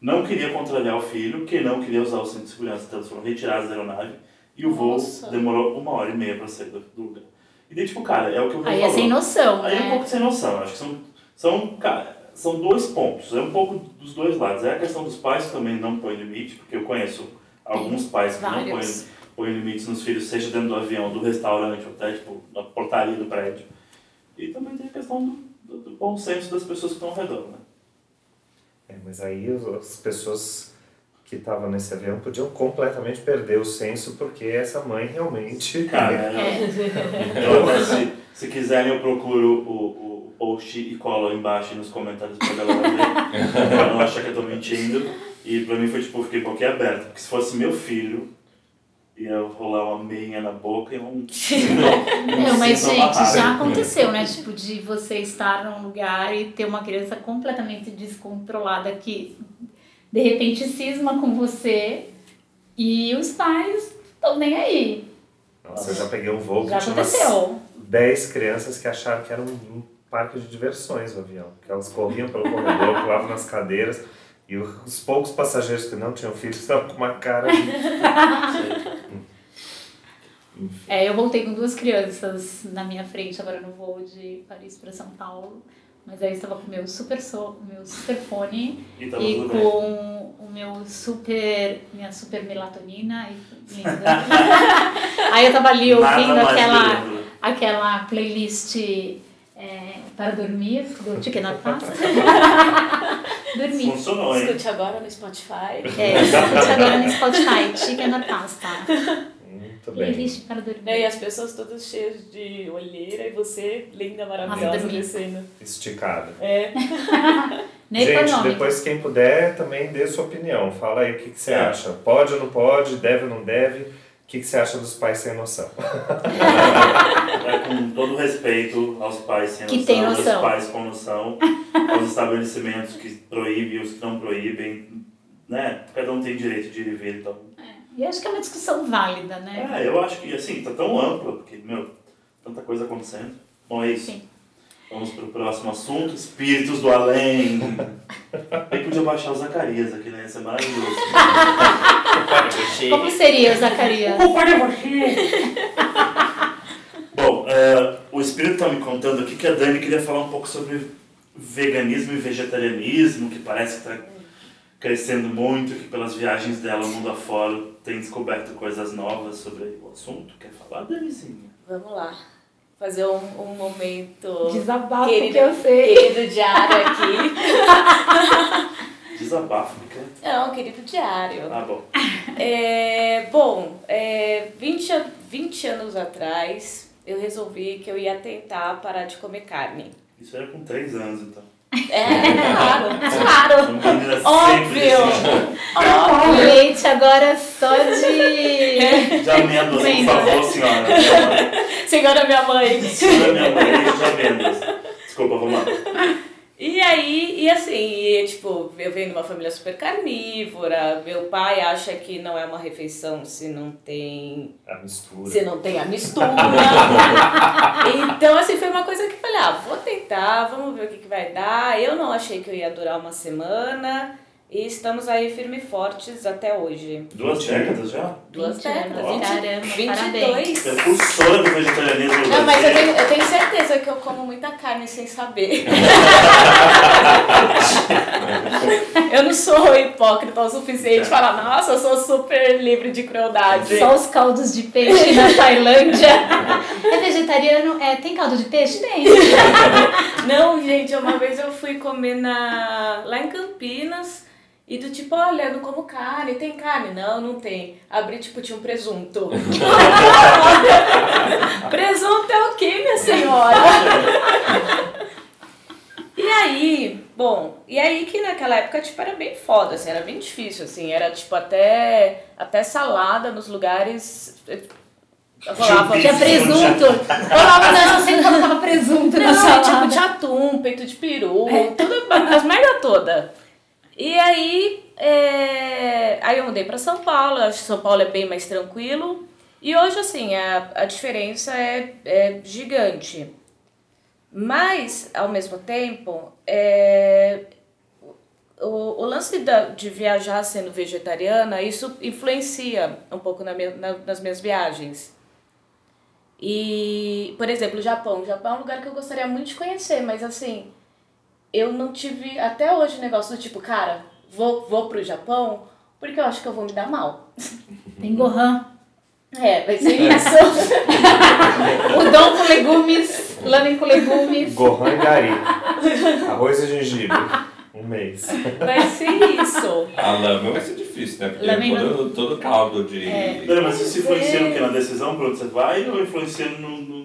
não queria contrariar o filho, que não queria usar o cinto de segurança, então eles foram retirados da aeronave e o voo Nossa. demorou uma hora e meia para sair do, lugar. E daí, tipo, cara, é o que eu Aí é falou. sem noção, Aí é um né? pouco sem noção. Acho que são, são, cara, são dois pontos. É um pouco dos dois lados. É a questão dos pais que também não põem limite, porque eu conheço alguns pais que não põem, põem limites nos filhos, seja dentro do avião, do restaurante, ou até tipo, na portaria do prédio. E também tem a questão do, do, do bom senso das pessoas que estão ao redor, né? É, mas aí as pessoas que estavam nesse avião podiam completamente perder o senso porque essa mãe realmente. Cara, É. até se, se quiserem eu procuro o, o post e colo embaixo nos comentários pra galera ver, pra não achar que eu tô mentindo. E pra mim foi tipo, eu fiquei boquiaberto, porque se fosse meu filho, ia rolar uma meinha na boca e um... Não, mas cinto gente, já aconteceu, né? Tipo, de você estar num lugar e ter uma criança completamente descontrolada que de repente cisma com você e os pais estão nem aí. Nossa, eu já peguei um voo que Já tinha umas aconteceu. 10 crianças que acharam que era um parque de diversões o avião. Que elas corriam pelo corredor, pulavam nas cadeiras. E os poucos passageiros que não tinham filhos estavam com uma cara de. É, eu voltei com duas crianças na minha frente agora no voo de Paris para São Paulo. Mas aí eu estava com o meu super, so, meu super fone E e com o meu super, minha super melatonina e linda. aí eu tava ali ouvindo aquela, aquela playlist é, para dormir do Chicken or Pasta. dormir. Funcionou, hein? Escute agora no Spotify. É, escute agora no Spotify, Chicken or Pasta. Muito bem. Playlist para dormir. Né, E as pessoas todas cheias de olheira e você, linda, maravilhosa, descendo. Esticada. É. Nem Gente, econômico. depois quem puder também dê sua opinião. Fala aí o que, que você É. acha. Pode ou não pode, deve ou não deve. O que, que você acha dos pais sem noção? É, com todo respeito aos pais sem Que noção, tem aos noção. pais com noção, aos estabelecimentos que proíbem e os que não proíbem, né? Cada um tem direito de ir e vir, então... E acho que é uma discussão válida, né? É, eu acho que, assim, tá tão ampla, porque, meu, tanta coisa acontecendo. Bom, é isso. Sim. Vamos pro próximo assunto, espíritos do além. Eu podia baixar o Zacarias aqui, né? Isso é maravilhoso. Como seria, Zacarias? Bom, é, o espírito tá me contando aqui que a Dani queria falar um pouco sobre veganismo e vegetarianismo, que parece que tá crescendo muito, que pelas viagens dela mundo afora tem descoberto coisas novas sobre o assunto. Quer falar, Danizinha? Vamos lá. Fazer um, um momento Desabafo Querida- que eu sei. querido diário aqui. Desabafo, quer? Não, querido diário. Ah, bom. É, bom, é, 20, an- 20 anos atrás eu resolvi que eu ia tentar parar de comer carne. Isso era com três anos, então. É, claro. Claro. Menina sempre Óbvio! decente. O leite agora só de. De amêndoas, por favor, senhora. Senhora minha mãe. Senhora minha mãe, leite de amêndoas. Desculpa, vamos lá. E aí, e assim, e, tipo, eu venho de uma família super carnívora, meu pai acha que não é uma refeição se não tem A mistura. se não tem a mistura. então, assim, foi uma coisa que eu falei, ah, vou tentar, vamos ver o que, que vai dar. Eu não achei que eu ia durar uma semana. E estamos aí firme e fortes até hoje. Duas décadas já? Duas 20 anos. décadas. Caramba, 22. parabéns. Precursora do vegetarianismo no Não, mas eu tenho, eu tenho certeza que eu como muita carne sem saber. eu não sou hipócrita o suficiente de falar, nossa, eu sou super livre de crueldade. Só os caldos de peixe na Tailândia. É vegetariano? É, tem caldo de peixe? Tem. Não, gente, uma vez eu fui comer na... lá em Campinas e do tipo, olha, eu não como carne, tem carne? Não, não tem. Abri, tipo, tinha um presunto. presunto é o quê, minha senhora? e aí, bom, e aí que naquela época, tipo, era bem foda, assim, era bem difícil, assim, era, tipo, até, até salada nos lugares... eh, Rolava, Tinha presunto. Rolava não, eu sempre colocava presunto na não, salada. tipo, tinha atum, peito de peru, tudo, as merda toda. E aí, é, aí eu mudei pra São Paulo, acho que São Paulo é bem mais tranquilo. E hoje, assim, a, a diferença é, é gigante. Mas, ao mesmo tempo, é, o, o lance da, de viajar sendo vegetariana, isso influencia um pouco na minha, na- nas minhas viagens. E, por exemplo, o Japão. O Japão é um lugar que eu gostaria muito de conhecer, mas assim, eu não tive até hoje o negócio do tipo, cara, vou, vou pro Japão porque eu acho que eu vou me dar mal. Tem Gohan. É, vai ser isso. Udon com legumes, lamen com legumes. Gohan e Gari. Arroz e gengibre. Um mês. vai ser isso. A lama vai ser difícil, né? Porque Lamen todo, todo caldo de. Pera, mas isso influencia no que? Na decisão pra onde você vai ou influencia no, no,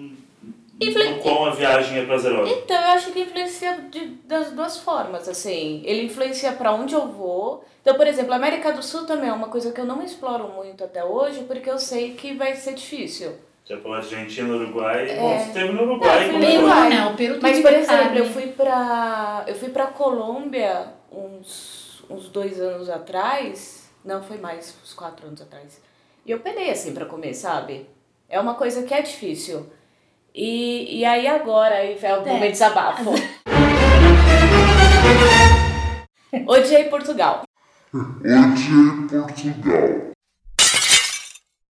Influ- quão a viagem é prazerosa? Então, eu acho que influencia de, das duas formas, assim. Ele influencia pra onde eu vou. Então, por exemplo, a América do Sul também é uma coisa que eu não exploro muito até hoje, porque eu sei que vai ser difícil. Tipo, Argentina, Uruguai. É. Bom, você teve no Uruguai. Como Peru? Peru não, o Peru tem Mas, por exemplo, eu fui pra. Eu fui pra Colômbia uns, uns dois anos atrás. Não, foi mais, uns quatro anos atrás. E eu penei assim pra comer, sabe? É uma coisa que é difícil. E, e aí agora, aí é o É. momento de desabafo. Odiei Portugal.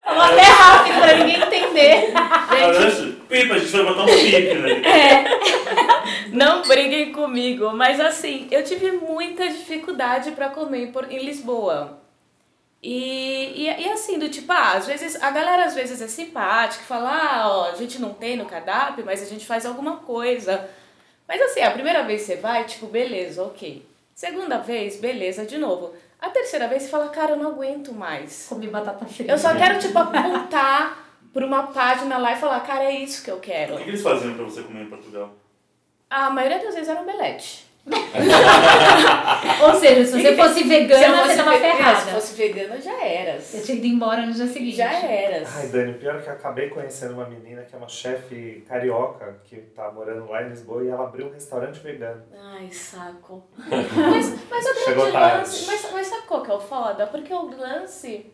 Falou até rápido pra ninguém entender. Gente... Pipa, a gente vai botar um pipe, né? Não briguem comigo, mas assim, eu tive muita dificuldade pra comer em Lisboa. E, e, e assim, do tipo, ah, às vezes, a galera às vezes é simpática, fala, ah, ó, a gente não tem no cardápio, mas a gente faz alguma coisa. Mas assim, a primeira vez você vai, tipo, beleza, ok. Segunda vez, beleza, de novo. A terceira vez você fala, cara, eu não aguento mais. Comi batata frita. Eu só quero, tipo, apontar pra uma página lá e falar, cara, é isso que eu quero. O que eles faziam pra você comer em Portugal? A maioria das vezes era omelete. Ou seja, se você fosse vegana, eu você fosse tava é, ferrada. Se fosse vegana, já eras. Você tinha ido embora no dia seguinte. Já eras. Ai, Dani, pior é que eu acabei conhecendo uma menina que é uma chefe carioca que tá morando lá em Lisboa e ela abriu um restaurante vegano. Ai, saco. mas, mas o Chegou grande tarde. lance. Mas, mas sabe qual que é o foda? Porque o lance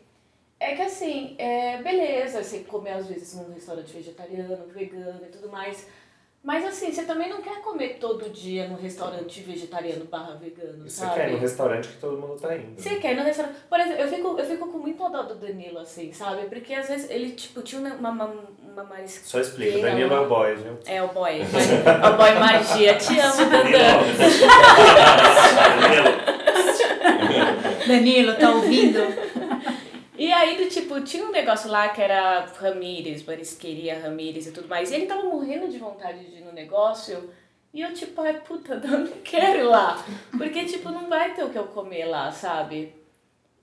é que assim, é, beleza, você comer às vezes num restaurante vegetariano, vegano e tudo mais. Mas assim, você também não quer comer todo dia num restaurante vegetariano barra vegano, você sabe? quer ir no restaurante que todo mundo tá indo. Você quer ir no restaurante. Por exemplo, eu fico, eu fico com muita dó do Danilo, assim, sabe? Porque às vezes ele, tipo, tinha uma, uma, uma marisqueira. Só explica, o Danilo é o boy, viu? É o boy. É o boy magia. Te amo. Danilo. Danilo, tá ouvindo? E aí, do tipo, tinha um negócio lá que era Ramírez, Marisqueria Ramírez e tudo mais. E ele tava morrendo de vontade de ir no negócio. E eu, tipo, ai, puta, eu não quero ir lá. Porque, tipo, não vai ter o que eu comer lá, sabe?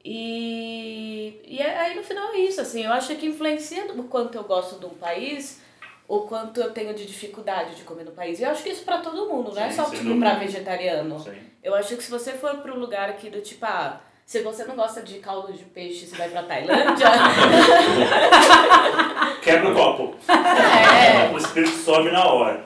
E, e aí, no final, é isso, assim. Eu acho que influencia o quanto eu gosto de um país, o quanto eu tenho de dificuldade de comer no país. E eu acho que isso pra todo mundo, não é Sim, só, tipo, dúvida. pra vegetariano. Sim. Eu acho que se você for para um lugar aqui do tipo, ah, se você não gosta de caldo de peixe, você vai pra Tailândia. Quebra o copo. é. O espírito sobe na hora.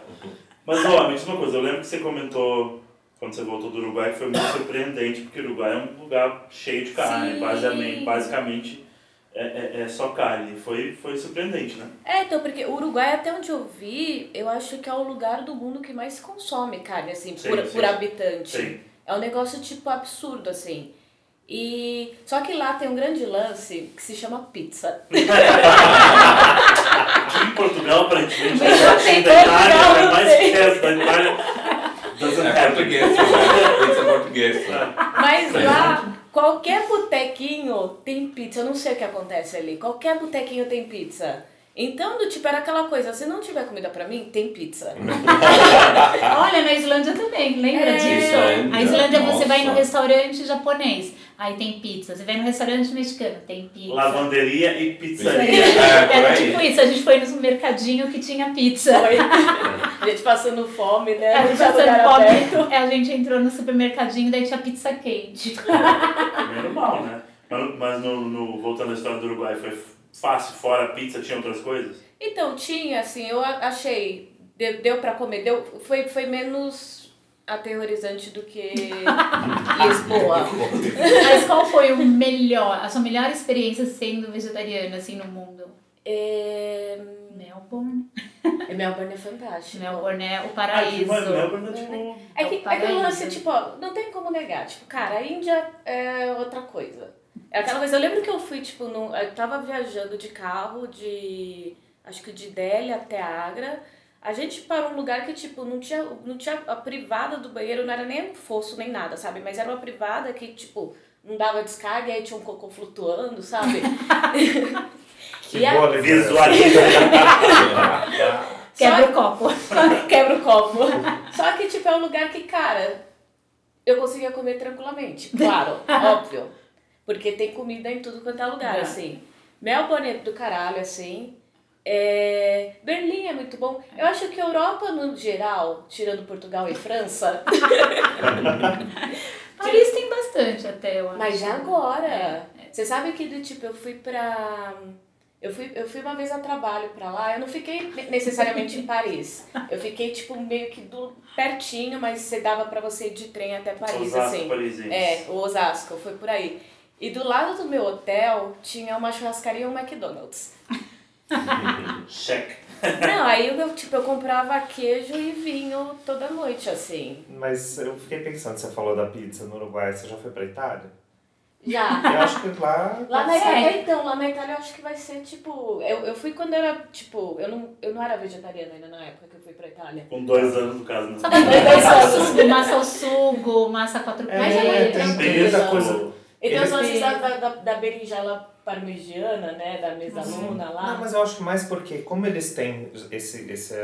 Mas, ó, me diz uma coisa. Eu lembro que você comentou, quando você voltou do Uruguai, que foi muito surpreendente, porque o Uruguai é um lugar cheio de carne. Sim. Basicamente, basicamente é, é, é só carne. Foi, foi surpreendente, né? É, então, porque o Uruguai, até onde eu vi, eu acho que é o lugar do mundo que mais consome carne, assim, Sim, por, sim. por habitante. Sim. É um negócio, tipo, absurdo, assim. E... Só que lá tem um grande lance que se chama pizza. Aqui em Portugal, aparentemente, Mas a tem da Itália é mais perto da Itália. É português, né? Pizza português. né? Mas lá, qualquer botequinho tem pizza. Eu não sei o que acontece ali. Qualquer botequinho tem pizza. Então, do tipo, era aquela coisa, se não tiver comida pra mim, tem pizza. Olha, na Islândia também, lembra É. disso? Islândia, A Islândia você vai no nossa. restaurante japonês, aí tem pizza. Você vai no restaurante mexicano, tem pizza. Lavanderia e pizzaria. É, Era tipo isso, a gente foi no mercadinho que tinha pizza. Foi. A gente passando fome, né? A gente passando fome, aberto. a gente entrou no supermercadinho, daí tinha pizza quente. É normal, né? Mas, mas no, no- voltando à história do Uruguai, foi fácil, fora a pizza, tinha outras coisas? Então, tinha, assim, eu achei. Deu, deu pra comer, deu, foi, foi menos aterrorizante do que Lisboa. Mas qual foi o melhor, a sua melhor experiência sendo vegetariana, assim, no mundo? É... Melbourne. Melbourne é fantástico. Melbourne é o Aqui, paraíso. mas Melbourne é tipo... É que, É o é que o lance, tipo, ó, não tem como negar. Tipo, cara, a Índia é outra coisa. É aquela coisa, eu lembro que eu fui, tipo, no, eu tava viajando de carro de, acho que de Delhi até Agra. A gente parou num lugar que, tipo, não tinha, não tinha a privada do banheiro, não era nem um fosso nem nada, sabe? Mas era uma privada que, tipo, não dava descarga e aí tinha um cocô flutuando, sabe? Que E a- boa. Visualiza. Quebra o copo. Quebra o copo. Só que, tipo, é um lugar que, cara, eu conseguia comer tranquilamente. Claro, óbvio. Porque tem comida em tudo quanto é lugar, É. assim. Melbourne é do caralho, assim. É... Berlim é muito bom. Eu acho que a Europa, no geral, tirando Portugal e França, Paris tem bastante até, eu acho. mas já agora. Você sabe que do tipo, eu fui pra. Eu fui, eu fui uma vez a trabalho pra lá, eu não fiquei necessariamente em Paris. Eu fiquei, tipo, meio que do, pertinho, mas você dava pra você ir de trem até Paris, Osasco assim. É, o Osasco, foi por aí. E do lado do meu hotel tinha uma churrascaria e um McDonald's. Check. Não, aí eu, tipo, eu comprava queijo e vinho toda noite, assim. Mas eu fiquei pensando, você falou da pizza no Uruguai, você já foi pra Itália? Já. Eu acho que lá. Lá na? Itália, então, lá na Itália eu acho que vai ser tipo. Eu, eu fui quando eu era, tipo, eu não, eu não era vegetariana ainda na época que eu fui pra Itália. Com dois anos, no caso. Né? Só tem dois anos. Massa ao sugo, massa quatro É, Mas é muito tem, tranquilo. tem muita coisa. Então lances têm- da, da, da, berinjela parmegiana, né? Da mesaluna lá. Não, mas eu acho que mais porque, como eles têm esse, esse,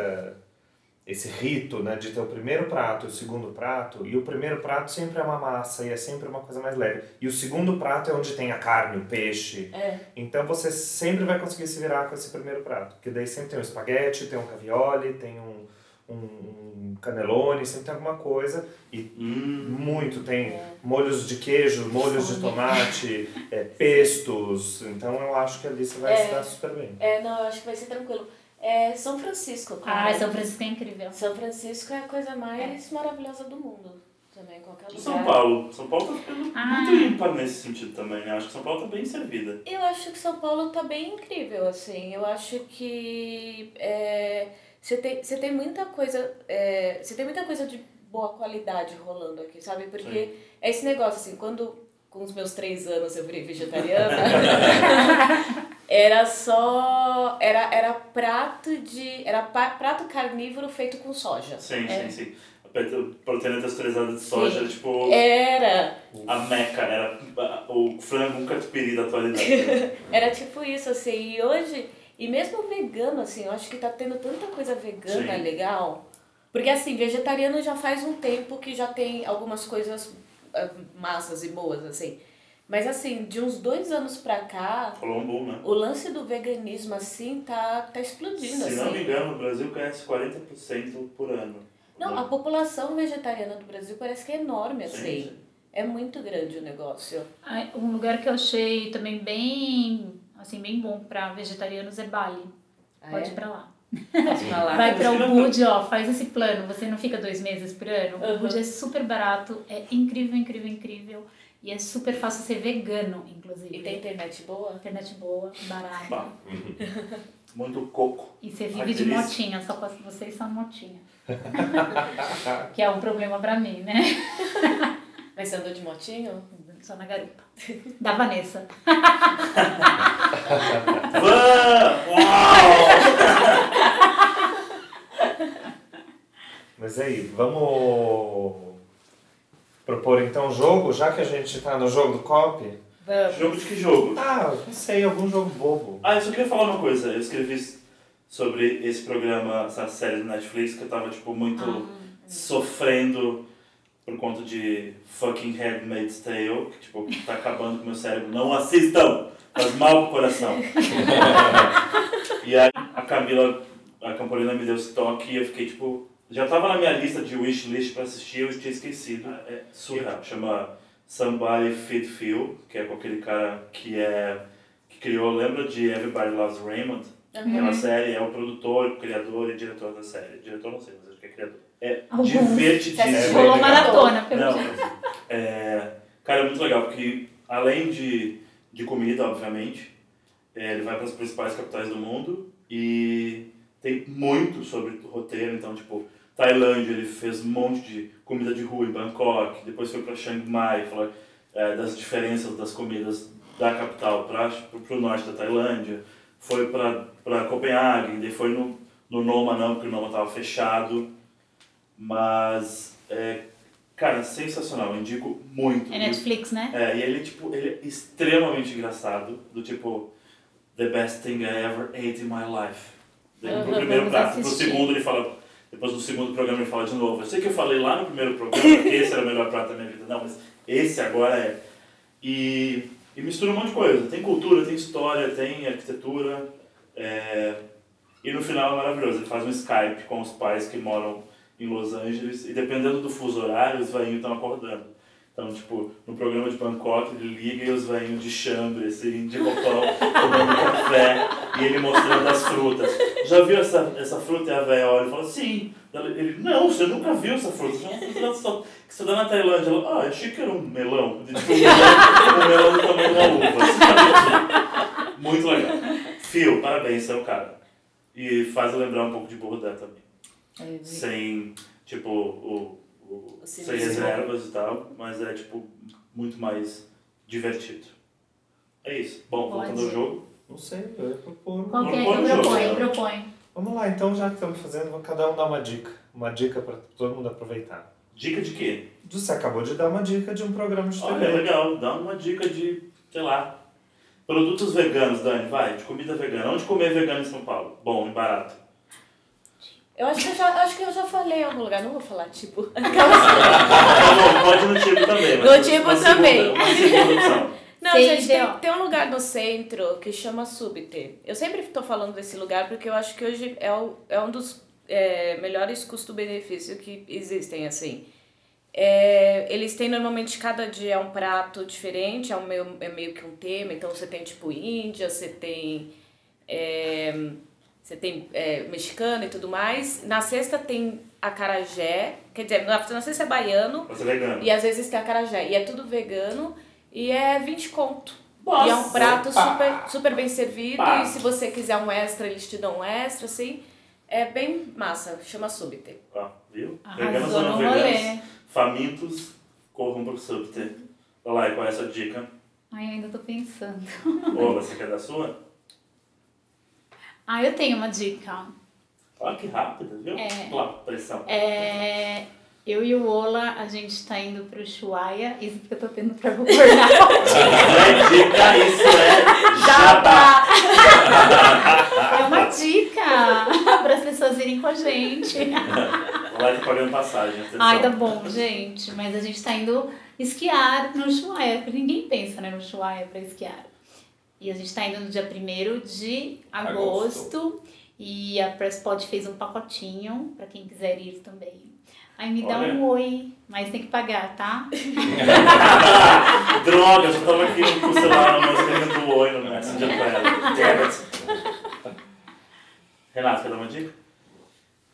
esse rito né, de ter o primeiro prato e o segundo prato, e o primeiro prato sempre é uma massa e é sempre uma coisa mais leve. E o segundo prato é onde tem a carne, o peixe. É. Então você sempre vai conseguir se virar com esse primeiro prato. Porque daí sempre tem um espaguete, tem um cavioli, tem um, um canelone, sempre tem alguma coisa. E Hum, muito, tem molhos de queijo, molhos de tomate, é, pestos. Então eu acho que ali você vai É. se dar super bem. É, não, eu acho que vai ser tranquilo. É São Francisco. Ah, São Francisco é incrível. São Francisco é a coisa mais maravilhosa do mundo. Também, qualquer lugar. São Paulo. São Paulo tá ficando Ah. muito ímpar nesse sentido também. né? Acho que São Paulo tá bem servida. Eu acho que São Paulo tá bem incrível, assim. Eu acho que é, você tem, você tem muita coisa. é, você tem muita coisa de boa qualidade rolando aqui, sabe? Porque é esse negócio, assim, quando com os meus três anos eu virei vegetariana, era só. Era, era prato de. Era prato carnívoro feito com soja. Sim, É. sim, sim. Proteína texturizada de soja, Sim. tipo, Era. a meca, era o frango um catupiry da atualidade. Era tipo isso, assim, e hoje, e mesmo vegano, assim, eu acho que tá tendo tanta coisa vegana Sim. legal. Porque assim, vegetariano já faz um tempo que já tem algumas coisas ah, massas e boas, assim. Mas assim, de uns dois anos pra cá, Falou um boom, né? o lance do veganismo, assim, tá, tá explodindo, Se não me assim. engano, o Brasil cresce 40% por ano. Não, a população vegetariana do Brasil parece que é enorme, Sim, assim. sim. É muito grande o negócio. Um lugar que eu achei também bem, assim, bem bom pra vegetarianos é Bali. Ah, Pode é? ir pra lá. Vai pra Ubud, ó, faz esse plano. Você não fica dois meses por ano. O Uhum. Ubud é super barato, é incrível, incrível, incrível. E é super fácil ser vegano, inclusive. E tem internet boa? internet boa, barata. Bah. Muito coco. E você Ai, vive de delícia. motinha, só com vocês são motinha. que é um problema pra mim, né? Mas você andou de motinho? Só na garupa. Da Vanessa. Van! Uau! Mas aí, vamos propor então um jogo, já que a gente tá no jogo do copy? Vamos. Jogo de que jogo? Ah, não sei, algum jogo bobo. Ah, eu só queria falar uma coisa. Eu escrevi sobre esse programa, essa série do Netflix, que eu tava, tipo, muito sofrendo por conta de fucking Handmaid's Tale, que, tipo, tá acabando com o meu cérebro. Não assistam! Faz mal pro coração. e aí, a Camila, a Campolina me deu esse toque e eu fiquei, tipo... Já tava na minha lista de wishlist pra assistir, eu tinha esquecido. É surreal. Chama Somebody Feed Phil, que é com aquele cara que é... Que criou, lembra de Everybody Loves Raymond? Aquela série, é o produtor, criador e diretor da série. Diretor não sei, mas acho que é criador. É divertidíssimo. Você É rolou maratona, pelo Não, jeito. é, cara, é muito legal, porque além de, de comida, obviamente, é, ele vai para as principais capitais do mundo e tem muito sobre roteiro, então, tipo, Tailândia, ele fez um monte de comida de rua em Bangkok, depois foi para Chiang Mai, falou é, das diferenças das comidas da capital para o norte da Tailândia, foi para Copenhague, daí foi no, no Noma não, porque o Noma estava fechado, mas, é, cara, sensacional, eu indico muito. É Netflix, né? É, e ele, tipo, ele é extremamente engraçado, do tipo, the best thing I ever ate in my life. Daí, pro Uhum, primeiro prato, pro segundo ele fala, depois do segundo programa ele fala de novo, eu sei que eu falei lá no primeiro programa que esse era o melhor prato da minha vida, não, mas esse agora é. E, e mistura um monte de coisa, tem cultura, tem história, tem arquitetura, é, e no final é maravilhoso, ele faz um Skype com os pais que moram em Los Angeles, e dependendo do fuso horário, os velhinhos estão acordando. Então, tipo, no programa de Bangkok, ele liga e os velhinhos de chambre, assim, de roupão, tomando café, e ele mostrando as frutas. Já viu essa, essa fruta? E a velha olha e fala, sim. Ele, não, você nunca viu essa fruta. Você é uma fruta que você dá na Tailândia. Ela, ah, achei que era um melão. Tipo, um melão, um melão do tamanho de uma uva. Muito legal. Fio, parabéns, você é o cara. E faz lembrar um pouco de Borrodé também sem, tipo, o, o, O sem reservas e tal, mas é, tipo, muito mais divertido. É isso. Bom, voltando ao Pode. jogo. Não sei, eu ia propor. É Propõe que um jogo, propõe? né? Propõe. Vamos lá, então, já que estamos fazendo, vamos cada um dar uma dica. Uma dica para todo mundo aproveitar. Dica de quê? Você acabou de dar uma dica de um programa de Olha, TV. legal. Dá uma dica de, sei lá, produtos veganos, Dani, vai, de comida vegana. Onde comer vegano em São Paulo? Bom e barato. Eu acho que eu já, acho que eu já falei em algum lugar, não vou falar, tipo. Bom, pode no tipo também. mas No tipo uma segunda- também. Uma segunda opção. Não, Sei, gente, tem, tem um lugar no centro que chama Subte. Eu sempre tô falando desse lugar porque eu acho que hoje é, o, é um dos é, melhores custo-benefício que existem, assim. É, eles têm normalmente cada dia é um prato diferente, é, um meio, é meio que um tema. Então você tem tipo Índia, você tem. é, você tem é, mexicano e tudo mais. Na sexta tem acarajé, quer dizer, na, na sexta é baiano, Mas é vegano. e às vezes tem acarajé. E é tudo vegano e é 20 conto. Nossa, e é um prato super, super bem servido. Pá. E se você quiser um extra, eles te dão um extra, assim. É bem massa, chama Subte. Ó, viu? Veganos Arrasou ou não veganos, rolê. famintos, corram pro Subter. Olha lá, e qual é a sua dica? Ai, ainda tô pensando. Ô, você quer dar a sua? Ah, eu tenho uma dica. Olha que rápida, viu? É. Lá, pressão. É, eu e o Ola, a gente tá indo pro Ushuaia. Isso porque eu tô tendo travel burnout. É dica, isso é Jabá! jabá. É uma dica para as pessoas irem com a gente. Lá tá pagando passagem, atenção. Ai, tá bom, gente. Mas a gente tá indo esquiar no porque Ninguém pensa né, no Ushuaia para esquiar. E a gente tá indo no dia 1 de agosto. E a Presspod fez um pacotinho para quem quiser ir também. Aí me dá Olha. um oi, mas tem que pagar, tá? Droga, eu já tava aqui com o celular mão escrevendo o oi no Messenger pra ela. Renato, quer dar uma dica?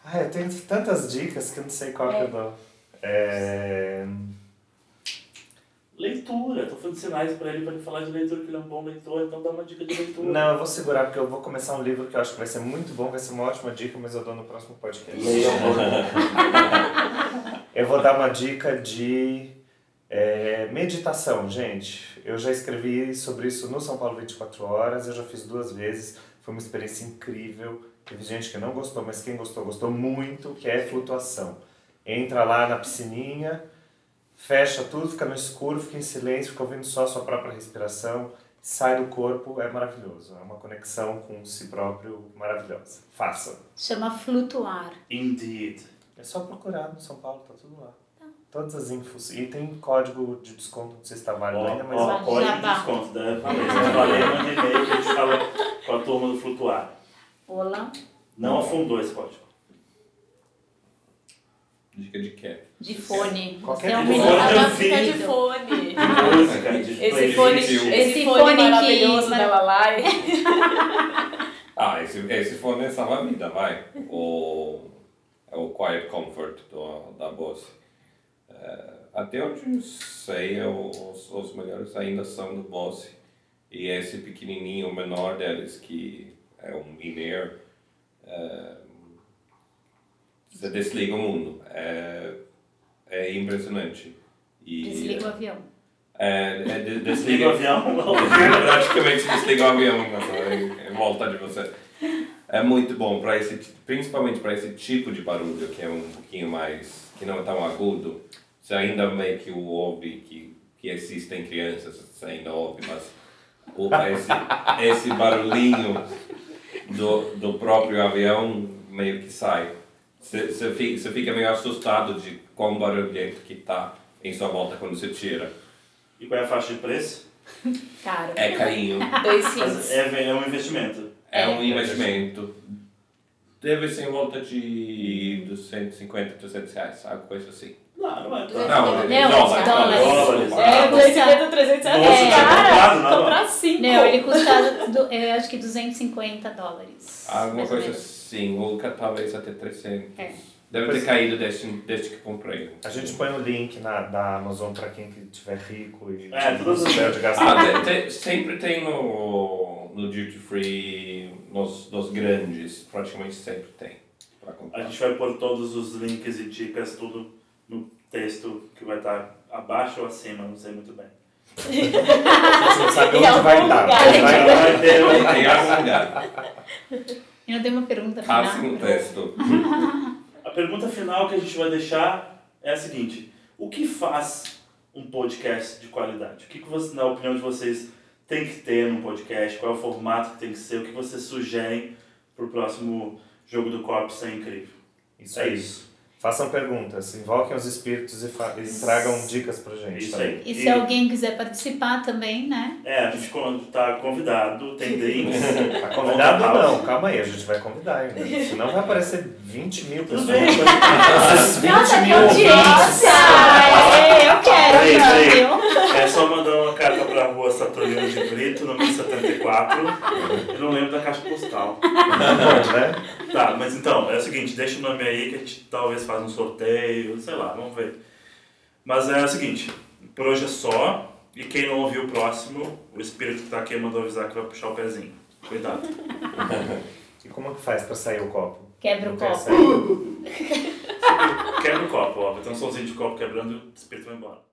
Ah, eu tenho tantas dicas que eu não sei qual que eu dou. É... Leitura. Tô fazendo sinais pra ele pra ele falar de leitura, que ele é um bom leitor, então dá uma dica de leitura. Não, eu vou segurar porque eu vou começar um livro que eu acho que vai ser muito bom, vai ser uma ótima dica, mas eu dou no próximo podcast. Eu vou dar uma dica de É, meditação, gente. Eu já escrevi sobre isso no São Paulo 24 Horas, eu já fiz duas vezes. Foi uma experiência incrível. Teve gente que não gostou, mas quem gostou, gostou muito, que é flutuação. Entra lá na piscininha, fecha tudo, fica no escuro, fica em silêncio, fica ouvindo só a sua própria respiração, sai do corpo, é maravilhoso. É uma conexão com si próprio maravilhosa. Faça. Chama flutuar. Indeed. É só procurar no São Paulo, tá tudo lá. Todas as infos. E tem código de desconto, não sei se está válido ainda, mas ó, pode tá. desconto, valer. Se valer, manda e-mail que a gente fala com a turma do Flutuar. Olá. Não afundou esse código. Dica de quê? De fone. Qualquer Você é um de menino fone. Ela fica de fone. Música, de Esse fone, Esse fone fone que- maravilhoso da Lalai. Ah, esse, esse fone salva a vida, vai. O, é o Quiet Comfort do, da Bose. É, até onde eu sei, é os, os melhores ainda são do Bose. E esse pequenininho, o menor deles, que é um in-ear, é, você desliga o mundo. É, é impressionante. E, Desliga o avião. É, é, de- Desliga o desliga avião. Praticamente desliga o avião em, em volta de você. É muito bom, pra esse, principalmente para esse tipo de barulho, que é um pouquinho mais. que não é tão agudo. Você ainda meio que o ouve, que, que existem crianças, você ainda ouve, mas o, esse, esse barulhinho do, do próprio avião meio que sai. Você, fica, fica meio assustado de quão barulhento que tá em sua volta quando você tira. E qual é a faixa de preço? Caro. É carinho. Dois é, é um investimento. É um investimento. Deve ser em volta de 250, 300 reais, alguma coisa assim. Não, não é. Não, Não, dólar, dólares. Dólares. É, 250, 300 reais. Nossa, É. cara, comprar cinco. Não, ele custa, do, eu acho que 250 dólares. Alguma coisa menos. Assim, ou talvez até 300. É. Deve Pois ter caído desde, desde que comprei. a gente põe o link na, da Amazon para quem que tiver rico e É, as- tiver de gastar. Ah, te- te- sempre tem no, no Duty Free, nos, nos grandes, praticamente sempre tem. Pra A comprar. gente vai pôr todos os links e dicas, tudo no texto que vai estar abaixo ou acima, não sei muito bem. A gente não sabe onde vai mas vai. Vai ter um- Tem algum lugar. Eu não tenho uma pergunta final. Passe um texto. A pergunta final que a gente vai deixar é a seguinte: o que faz um podcast de qualidade? O que, que você, na opinião de vocês, tem que ter num podcast? Qual é o formato que tem que ser? O que vocês sugerem para o próximo jogo do Corpo ser incrível? Isso É aí. isso. Façam perguntas, invoquem os espíritos e, e tragam dicas pra gente. Isso também. aí. E se alguém quiser participar também, né? É, a gente está convidado, tem drinks. Tá convidado Conta não, calma aí, a gente vai convidar ainda. Senão vai aparecer 20 mil pessoas. Esses 20 Nossa, que mil audiência! É, eu quero, peraí. viu? É só mandar rua Saturnino de Brito, número 74. Eu não lembro da caixa postal. né? Tá, mas então, é o seguinte, deixa o nome aí que a gente talvez faça um sorteio, sei lá, vamos ver. Mas é o seguinte, por hoje é só, e quem não ouviu o próximo, o espírito que tá aqui mandou avisar que vai puxar o pezinho. Cuidado. E como que faz pra sair o copo? Quebra o Não copo. sair? Quebra o copo, ó. Vai ter um somzinho de copo quebrando e o espírito vai embora.